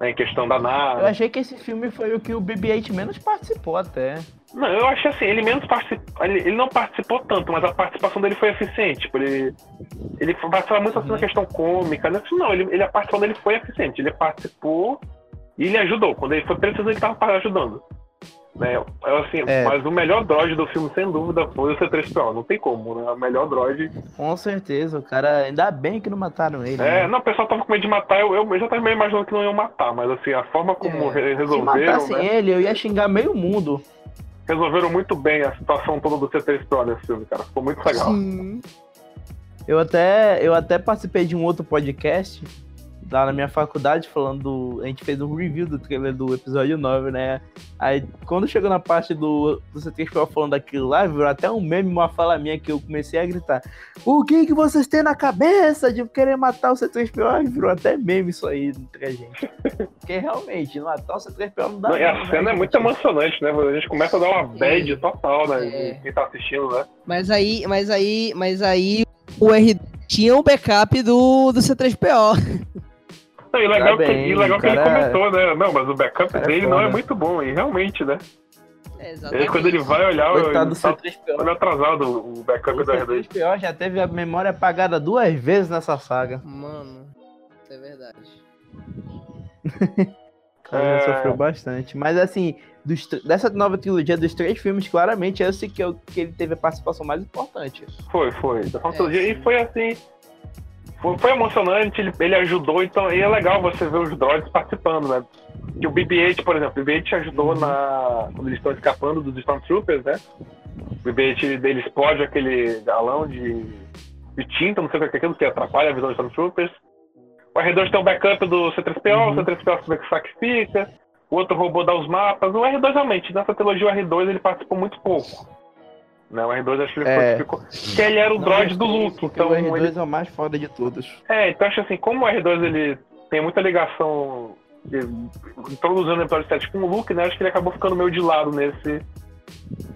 né, em questão da nave. Eu achei que esse filme foi o que o BB-8 menos participou até. Não, eu achei assim, ele menos participou, ele, ele, não participou tanto, mas a participação dele foi eficiente. Tipo, ele, ele participava muito assim, uhum. na questão cômica. Né? Não, ele, ele, a participação dele foi eficiente. Ele participou e ele ajudou. Quando ele foi preciso, ele estava ajudando. Né? É assim, é. Mas o melhor droid do filme, sem dúvida, foi o C3PO. Não tem como, né? O melhor droid. Com certeza, o cara. Ainda bem que não mataram ele. É, né? não, o pessoal tava com medo de matar. Eu, eu já tava meio imaginando que não iam matar, mas assim, a forma como é. resolveram. Se matassem né? ele, eu ia xingar meio mundo. Resolveram muito bem a situação toda do C3PO nesse filme, cara. Ficou muito legal. Sim. Eu até, eu até participei de um outro podcast lá na minha faculdade falando. A gente fez um review do trailer do episódio 9, né? Aí quando chegou na parte do, do C3PO falando daquilo lá, virou até um meme, uma fala minha que eu comecei a gritar. O que que vocês têm na cabeça de querer matar o C3PO? Virou até meme isso aí entre a gente. Porque realmente, matar o C3PO não dá não, E a cena né, é muito emocionante, né? A gente começa a dar uma bad total, né? É. Quem tá assistindo, né? Mas aí, mas aí, mas aí o R tinha um backup do, do C3PO. Não, e legal, tá bem, que, e legal que ele comentou, né? Não, mas o backup dele é não é muito bom, e realmente, né? É, quando ele vai olhar, ele tá, olha atrasado o backup o do R2. O C3PO já teve a memória apagada duas vezes nessa saga. Mano, isso é verdade. [LAUGHS] é... sofreu bastante. Mas assim, dos, dessa nova trilogia dos três filmes, claramente esse que, eu, que ele teve a participação mais importante. Foi, foi. Da é, trilogia, e foi assim foi emocionante, ele, ele ajudou, então e é legal você ver os droids participando, né? Que o BB-8, por exemplo, o BB-8 ajudou uhum. na quando eles estão escapando dos Stormtroopers, né? O BB-8 dele explode aquele galão de, de tinta, não sei o que é aquilo, que atrapalha a visão dos Stormtroopers. O R2 tem o backup do C-3PO, uhum. o C-3PO se sacrifica, o outro robô dá os mapas. O R2 realmente, nessa trilogia o R2 ele participou muito pouco. Né? O R2 acho que ele é. ficou. Que ele era o não, droid do Luke. Então o R2 ele... é o mais foda de todos. É, então acho assim, como o R2 ele tem muita ligação introduzindo o episódio 7 com o Luke, né? Acho que ele acabou ficando meio de lado nesse,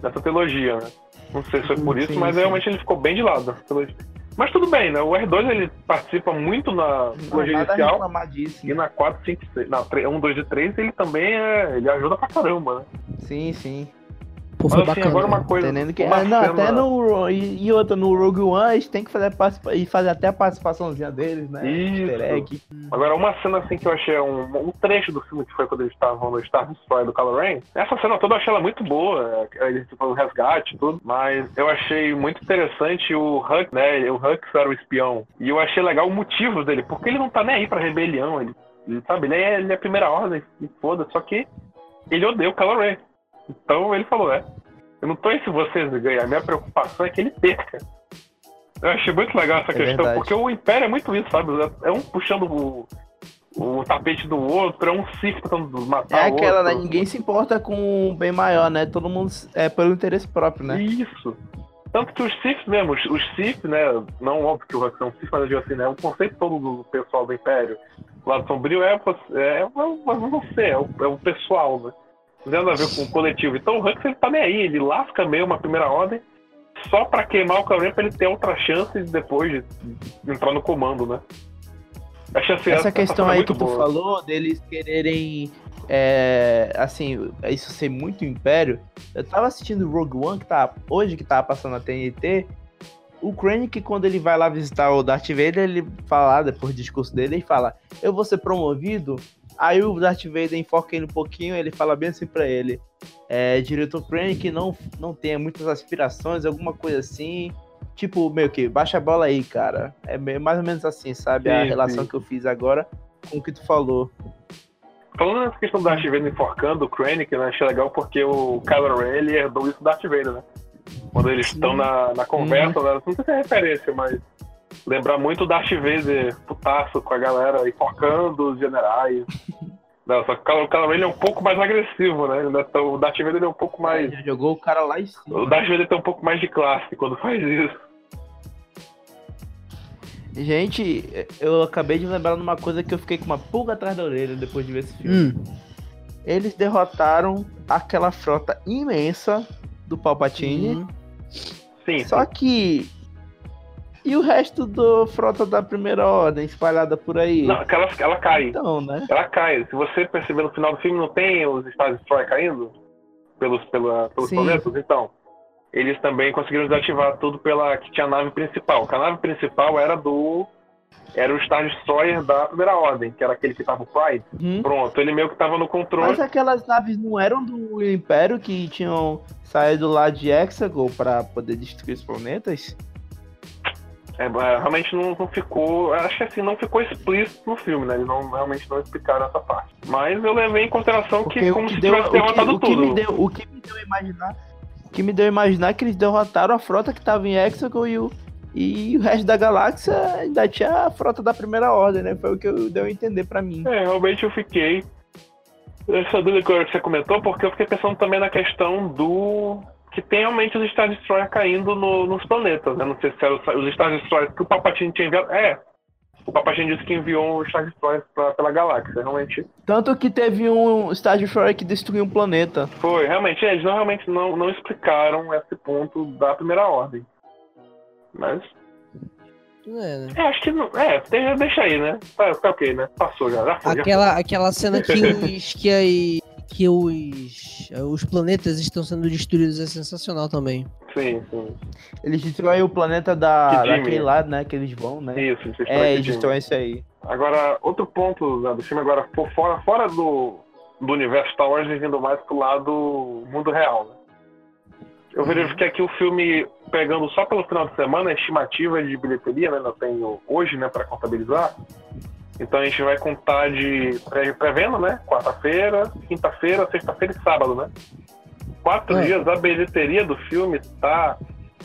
nessa trilogia, né? Não sei se foi por isso, sim, mas sim. realmente ele ficou bem de lado. Mas tudo bem, né? O R2 ele participa muito na trilogia inicial. E na 4, 5, 6. Na 3, 1, 2 e 3 ele também é, ele ajuda pra caramba, né? Sim, sim. Pô, foi Mas, assim, bacana. agora uma coisa. Entendendo que, uma não, cena... até no. E, e outra, no Rogue One, a gente tem que fazer, e fazer até a participaçãozinha deles, né? Isso. Agora, uma cena assim que eu achei um, um trecho do filme que foi quando eles estavam no Star Destroyer do Kylo Ren. Essa cena toda eu achei ela muito boa. É, eles fazem o resgate e tudo. Mas eu achei muito interessante o Hux, né? O Hux era o espião. E eu achei legal o motivo dele. Porque ele não tá nem aí pra rebelião. Ele, ele sabe, ele é, ele é a primeira ordem, foda. Só que ele odeia o Kylo Ren. Então ele falou, é. Eu não tô aí se vocês ganham, a minha preocupação é que ele perca. Eu achei muito legal essa é questão, verdade. porque o Império é muito isso, sabe? É um puxando o, o tapete do outro, é um Sith tentando matar É aquela, né? Ninguém se importa com o bem maior, né? Todo mundo é pelo interesse próprio, né? Isso. Tanto que os Sith mesmo, os, os Sith, né? Não óbvio que o Hux é um Sith, mas eu digo assim, né? O conceito todo do pessoal do Império, o lado sombrio, é, é, é, é você, é o, é o pessoal, né? Não tem nada a ver com o coletivo. Então o Hux ele tá nem aí, ele lasca meio uma primeira ordem só pra queimar o Kylo pra ele ter outra chance depois de entrar no comando, né? Essa, essa questão aí que tu boa. falou, deles quererem é, assim, isso ser muito império. Eu tava assistindo Rogue One, que tá hoje que tava passando na TNT. O Krennic, quando ele vai lá visitar o Darth Vader, ele fala, depois do discurso dele, ele fala: Eu vou ser promovido. Aí o Darth Vader enfoca ele um pouquinho, ele fala bem assim pra ele: é, Diretor Krennic não, não tenha muitas aspirações, alguma coisa assim. Tipo, meio que, baixa a bola aí, cara. É mais ou menos assim, sabe? Sim, a relação sim. que eu fiz agora com o que tu falou. Falando nessa questão do Darth Vader enforcando o Krennic, né, achei legal porque o Kylo Ren, ele herdou isso do Darth Vader, né? Quando eles estão na, na conversa, né, não sei se é referência, mas lembrar muito o Darth Vader putaço com a galera, enforcando os generais. [LAUGHS] Não, só que o Ren é um pouco mais agressivo, né? É o Darth Vader é um pouco mais... Já jogou o cara lá em cima. O Darth Vader tem um pouco mais de classe quando faz isso. Gente, eu acabei de lembrar de uma coisa que eu fiquei com uma pulga atrás da orelha depois de ver esse filme. Hum. Eles derrotaram aquela frota imensa do Palpatine. Uhum. Sim. Só que. E o resto da frota da primeira ordem espalhada por aí? Não, ela, ela cai. Então, né? Ela cai. Se você perceber no final do filme, não tem os Star Destroyer caindo pelos, pela, pelos planetas? Então eles também conseguiram desativar tudo pela que tinha a nave principal. Que a nave principal era do era o Star Destroyer da Primeira Ordem, que era aquele que tava o Pride. Hum. Pronto, ele meio que tava no controle. Mas aquelas naves não eram do Império que tinham saído lá de Hexagon para poder destruir os planetas? É, é, realmente não, não, ficou. Acho que assim, não ficou explícito no filme, né? Eles não, realmente não explicaram essa parte. Mas eu levei em consideração Porque que, como que se deu, tivesse derrotado o que, tudo. O que, me deu, o que me deu a imaginar que me deu a imaginar que eles derrotaram a frota que estava em Hexagon e o, e o resto da galáxia ainda tinha a frota da primeira ordem, né? Foi o que eu deu a entender para mim. É, realmente eu fiquei. Essa dúvida que você comentou, porque eu fiquei pensando também na questão do. Que tem realmente os Star Destroyer caindo no, nos planetas, né? Não sei se eram os Star Destroyer que o Palpatine tinha enviado. É, o Papageno disse que enviou um Star Destroyer pra, pela galáxia, realmente. Tanto que teve um Star Destroyer que destruiu um planeta. Foi, realmente, eles não, realmente não, não explicaram esse ponto da primeira ordem. Mas. É, né? é acho que não. É, deixa aí, né? Tá, tá ok, né? Passou já. já foi, aquela, já foi. aquela cena que [LAUGHS] os. que aí que os, os planetas estão sendo destruídos é sensacional também. Sim, sim. Eles destroem o planeta da, daquele lado, né? Que eles vão, né? Isso, É, eles destroem isso aí. Agora, outro ponto né, do filme, agora, por fora, fora do, do universo Star Wars, vindo mais pro lado mundo real, né? Eu uhum. verifiquei aqui o filme pegando só pelo final de semana, a estimativa de bilheteria, né? Eu tenho hoje, né, para contabilizar. Então a gente vai contar de pré-venda, né? Quarta-feira, quinta-feira, sexta-feira e sábado, né? Quatro é. dias, a bilheteria do filme tá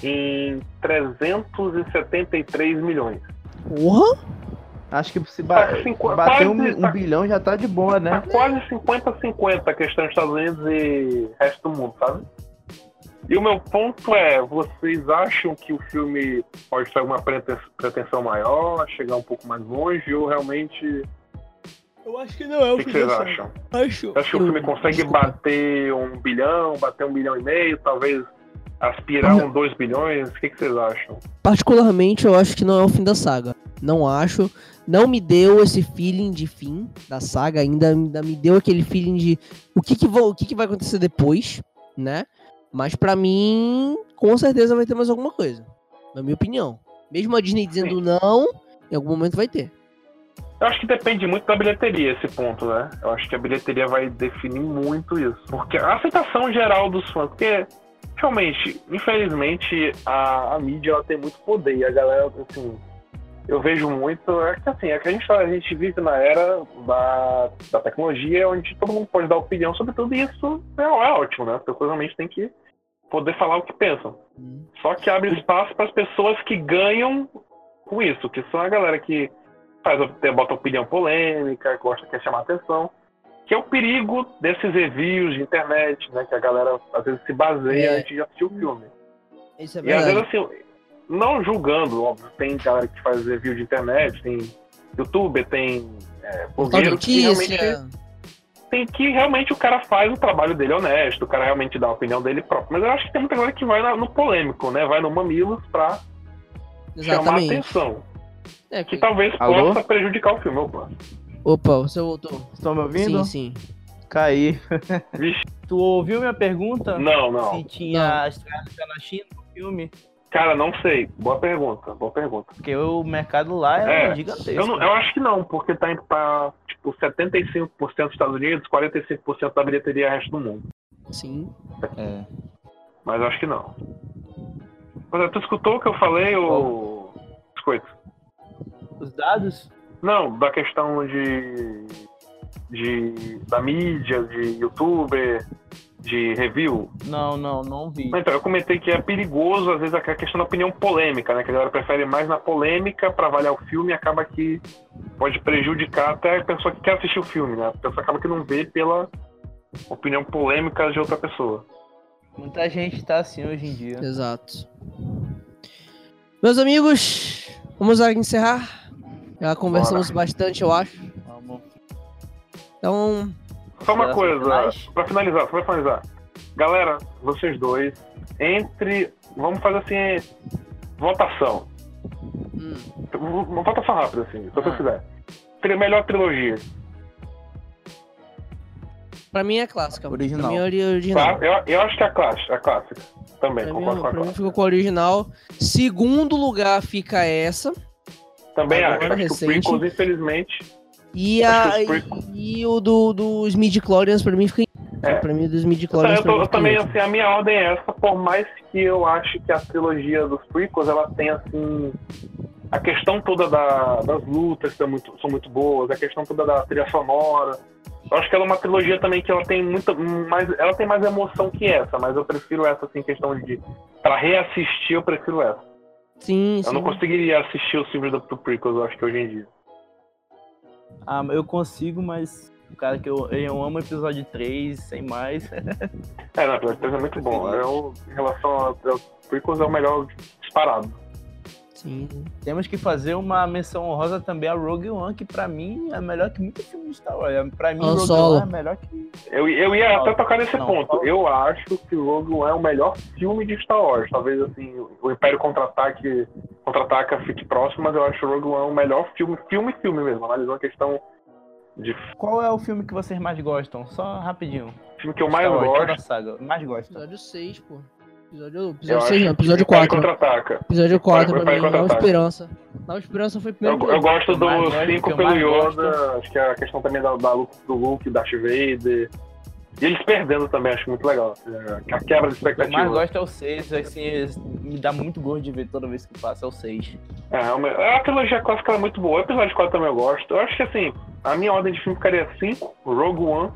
em 373 milhões. Porra! Acho que se ba tá cinco, bater quase, um, um tá, bilhão já tá de boa, né? Tá quase 50-50 a questão dos Estados Unidos e resto do mundo, sabe? E o meu ponto é, vocês acham que o filme pode ter uma pretensão maior, chegar um pouco mais longe, ou realmente. Eu acho que não é o, o que, que vocês acham? Acho. Acho que o filme consegue Desculpa. bater um bilhão, bater um bilhão e meio, talvez aspirar um dois bilhões? O que, que vocês acham? Particularmente, eu acho que não é o fim da saga. Não acho. Não me deu esse feeling de fim da saga, ainda, ainda me deu aquele feeling de o que, que, vou, o que, que vai acontecer depois, né? Mas para mim, com certeza vai ter mais alguma coisa. Na minha opinião. Mesmo a Disney dizendo Sim. não, em algum momento vai ter. Eu acho que depende muito da bilheteria esse ponto, né? Eu acho que a bilheteria vai definir muito isso. Porque a aceitação geral dos fãs, porque realmente, infelizmente, a, a mídia ela tem muito poder e a galera, assim, eu vejo muito, é que assim, é que a gente, a gente vive na era da, da tecnologia onde todo mundo pode dar opinião sobre tudo e isso é, é ótimo, né? As pessoas realmente têm que poder falar o que pensam. Hum. Só que abre espaço para as pessoas que ganham com isso, que são a galera que faz, bota opinião polêmica, gosta, quer chamar atenção, que é o perigo desses reviews de internet, né? Que a galera às vezes se baseia é. antes de assistir o filme. Isso é verdade. E às vezes assim, não julgando, óbvio, tem galera que faz review de internet, tem youtuber, tem é, blogueiro que realmente tem que realmente o cara faz o trabalho dele honesto, o cara realmente dá a opinião dele próprio. Mas eu acho que tem muita galera que vai na- no polêmico, né? Vai no mamilos pra chamar Exatamente. atenção. É, Que talvez Alô? possa prejudicar o filme. Opa. Opa, você voltou. Estão me ouvindo? Sim, sim. Caí. Vixe, Tu ouviu minha pergunta? não, não. Se tinha estrada na China no filme? Cara, não sei. Boa pergunta, boa pergunta. Porque o mercado lá é, É, gigantesco. Eu, não- eu acho que não, porque tá, em- tá tipo 75% dos Estados Unidos, 45% da bilheteria é resto do mundo. Sim. É. Mas eu acho que não. Mas tu escutou o que eu falei, ou. Biscoito? Os dados? Não, da questão de. de da mídia, de youtuber, de review. Não, não, não vi. Então, eu comentei que é perigoso, às vezes, a questão da opinião polêmica, né? Que a galera prefere mais na polêmica pra avaliar o filme e acaba que pode prejudicar até a pessoa que quer assistir o filme, né? A pessoa acaba que não vê pela opinião polêmica de outra pessoa. Muita gente tá assim hoje em dia. Exato. Meus amigos, vamos lá encerrar. Já conversamos bastante, eu acho. Vamos. Então, Só uma coisa, pra finalizar, só pra finalizar. Galera, vocês dois, entre. Vamos fazer assim. Votação. hum, Uma votação rápida, assim, se você Ah. quiser. Tri- Melhor trilogia. pra mim é clássica. Original. Pra mim é ori- original. Tá? Eu, eu acho que é a clássica, a clássica. Também, Pra mim, concordo com a pra mim clássica. ficou com a original. Segundo lugar fica essa. Também agora acho. Acho que o infelizmente. E, a, e o do, dos midi-chlorians pra mim fica. É. Pra mim, dos midi Então, chlorians eu, eu em também, assim, a minha ordem é essa, por mais que eu ache que a trilogia dos prequels, ela tem, assim, a questão toda da- das lutas são muito, são muito boas, a questão toda da trilha sonora. Eu acho que ela é uma trilogia também que ela tem muita mais, ela tem mais emoção que essa, mas eu prefiro essa, assim, questão de, para reassistir, eu prefiro essa. Sim, Eu sim. não conseguiria assistir os filmes do, do prequels, eu acho que hoje em dia. Ah, eu consigo, mas o cara que eu, eu amo o episódio 3, sem mais. [LAUGHS] É, não, o episódio 3 é muito bom. É o, em relação ao, prequels, é o melhor disparado. Sim. Temos que fazer uma menção honrosa também a Rogue One, que pra mim é melhor que muito filme de Star Wars. Pra mim, Han Rogue Solo. One é melhor que. Eu, eu ia até tocar nesse Não, ponto. Eu acho que o Rogue One é o melhor filme de Star Wars. Talvez assim, o Império Contra-Ataque contra-ataca fique próximo, mas eu acho o Rogue One o melhor filme, filme filme mesmo, analisando a questão de Qual é o filme que vocês mais gostam? Só rapidinho. filme que eu mais Wars, gosto. saga. Mais gosto. Episódio 6, pô. Episódio, episódio acho 6 não, episódio Império 4. Contra-Ataca. Episódio 4 Império pra mim, Nova. Esperança. Nova Esperança foi o Eu, primeiro. eu gosto eu mais do gosto, 5 que eu pelo Yoda, acho que é a questão também da, da do Luke, Darth Vader. E eles perdendo também, acho muito legal. É, A quebra de O que eu expectativa. mais gosto é o 6, assim, me dá muito gosto de ver toda vez que passa, é o 6. É, é a trilogia clássica é muito boa. O episódio 4 também eu gosto. Eu acho que assim, a minha ordem de filme ficaria 5, Rogue One,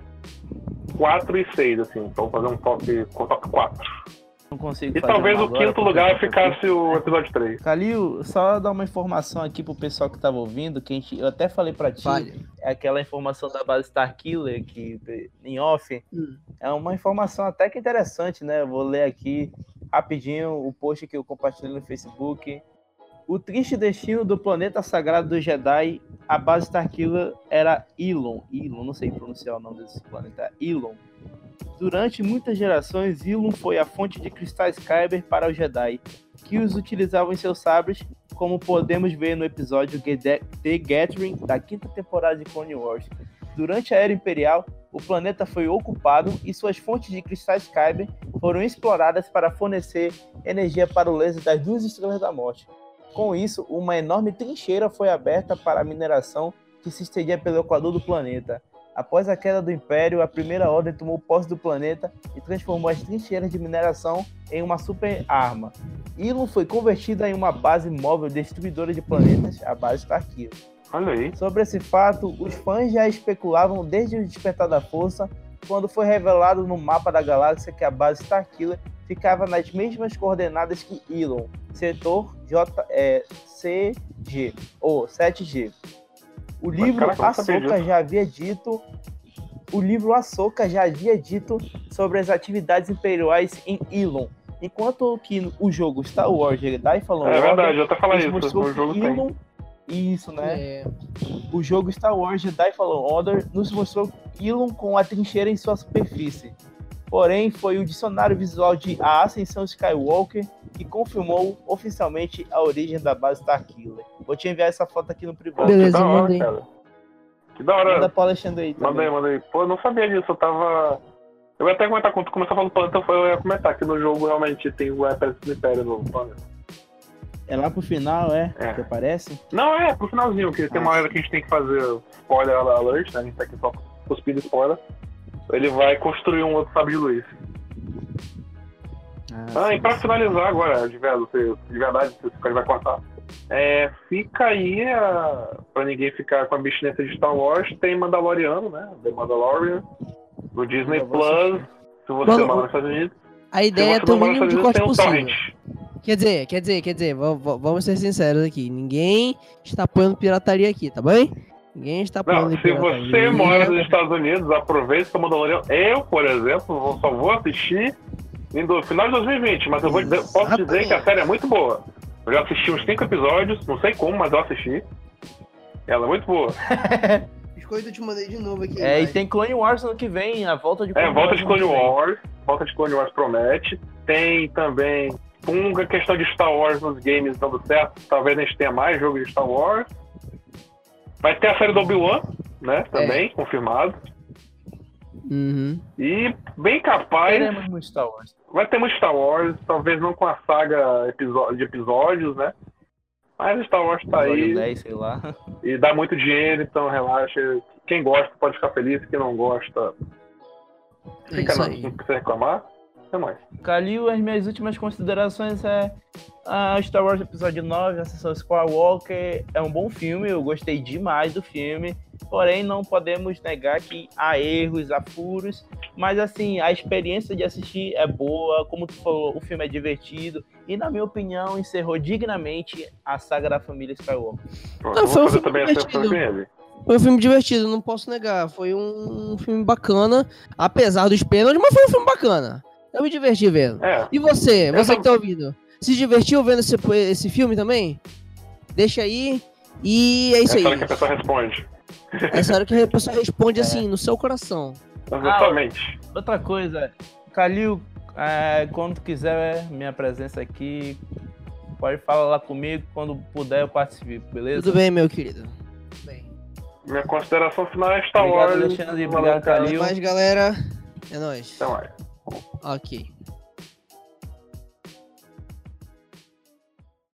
4 e 6, assim. Então fazer um top, um top 4. Não consigo E fazer talvez o quinto lugar ficasse o episódio 3. Calil, só dar uma informação aqui pro pessoal que tava ouvindo, que a gente, eu até falei pra ti, Vale. é aquela informação da base Starkiller, que em off, Hum. é uma informação até que interessante, né? Eu vou ler aqui rapidinho o post que eu compartilhei no Facebook. O triste destino do planeta sagrado do Jedi, a base Starkiller era Ilon. Ilon, não sei pronunciar o nome desse planeta. Ilon. Durante muitas gerações, Ilum foi a fonte de cristais Kyber para os Jedi, que os utilizavam em seus sabres, como podemos ver no episódio The The Gathering da quinta temporada de Clone Wars. Durante a Era Imperial, o planeta foi ocupado e suas fontes de cristais Kyber foram exploradas para fornecer energia para o laser das duas estrelas da morte. Com isso, uma enorme trincheira foi aberta para a mineração que se estendia pelo equador do planeta. Após a queda do Império, a Primeira Ordem tomou posse do planeta e transformou as trincheiras de mineração em uma super arma. Ilum foi convertida em uma base móvel destruidora de planetas, a base Starkiller. Olha aí. Sobre esse fato, os fãs já especulavam desde o Despertar da Força, quando foi revelado no mapa da galáxia que a base Starkiller ficava nas mesmas coordenadas que Elon, setor J, é, CG, ou 7G. O livro disso. já havia dito o livro Ahsoka já havia dito sobre as atividades imperiais em Elon, enquanto que o jogo Star Wars Jedi Fallen É Order verdade, eu até falei eles isso. mostrou O jogo que tem. Isso, né? É. O jogo Star Wars Jedi Fallen Order nos mostrou Elon com a trincheira em sua superfície. Porém, foi o dicionário visual de A Ascensão Skywalker que confirmou oficialmente a origem da base Starkiller. Vou te enviar essa foto aqui no privado. Beleza, que da hora, cara. Que da hora. Manda pro Alexandre aí Manda aí, também. manda aí. Pô, eu não sabia disso, eu tava. Eu ia até comentar, quando tu começou a falar do planeta, eu ia comentar que no jogo realmente tem o Exército do Império no planeta. É lá pro final, é? É. Que aparece? Não, é, pro finalzinho, que tem uma hora que a gente tem que fazer spoiler alert, né? A gente tá aqui só cuspindo spoiler. Ele vai construir um outro sabre de luz. Ah, e pra finalizar agora, de verdade, de verdade, se ele vai cortar. É, fica aí, a, pra ninguém ficar com a bichineta de Star Wars, tem Mandaloriano, né? The Mandalorian, do Disney Plus, se você Mano, mora nos Estados Unidos. A ideia é ter o mínimo de corte um possível. Quer dizer, quer dizer, quer dizer, va- va- vamos ser sinceros aqui. Ninguém está apoiando pirataria aqui, tá bem? Ninguém está Não, se você mora [LAUGHS] nos Estados Unidos, aproveite o Mandalorian. Eu, por exemplo, vou- só vou assistir no final de 2020, mas eu vou dizer- posso dizer que a série é muito boa. Eu já assisti uns 5 episódios, não sei como, mas eu assisti. Ela é muito boa. [LAUGHS] Biscoito eu te mandei de novo aqui. É, e vai. tem Clone Wars ano que vem, a volta de É, volta de ano que Clone. Wars. Volta de Clone Wars promete. Tem também uma questão de Star Wars nos games dando certo. Talvez a gente tenha mais jogo de Star Wars. Vai ter a série do Obi-Wan, né? Também, confirmado. Uhum. E bem capaz. Teremos muito Star Wars. Vai ter muito Star Wars, talvez não com a saga de episódios, né? Mas Star Wars tá aí 10, sei lá. e dá muito dinheiro, então relaxa. Quem gosta pode ficar feliz, quem não gosta É fica não, aí. não precisa reclamar. Até mais. Calil, as minhas últimas considerações é a Star Wars Episódio 9, a sessão Skywalker é um bom filme, eu gostei demais do filme, porém não podemos negar que há erros, há furos, mas assim, a experiência de assistir é boa, como tu falou, o filme é divertido e na minha opinião encerrou dignamente a saga da família Skywalker. Não, eu foi um filme também divertido. ele. Foi um filme divertido, não posso negar. Foi um, um filme bacana, apesar dos pênaltis, mas foi um filme bacana. Eu me diverti vendo. É, E você, Eu você tam- que tá ouvindo, se divertiu vendo esse, esse filme também? Deixa aí. E é isso essa hora aí. que a pessoa responde. Essa hora que a pessoa [LAUGHS] É. responde assim, no seu coração. Exatamente. Outra coisa, Calil, é, quando quiser minha presença aqui, pode falar lá comigo, quando puder eu participo, beleza? Tudo bem, meu querido. Bem. Minha consideração final é Star Obrigado, Wars. Alexandre, obrigado. Calil. Mas galera, é nóis. Até mais. Ok.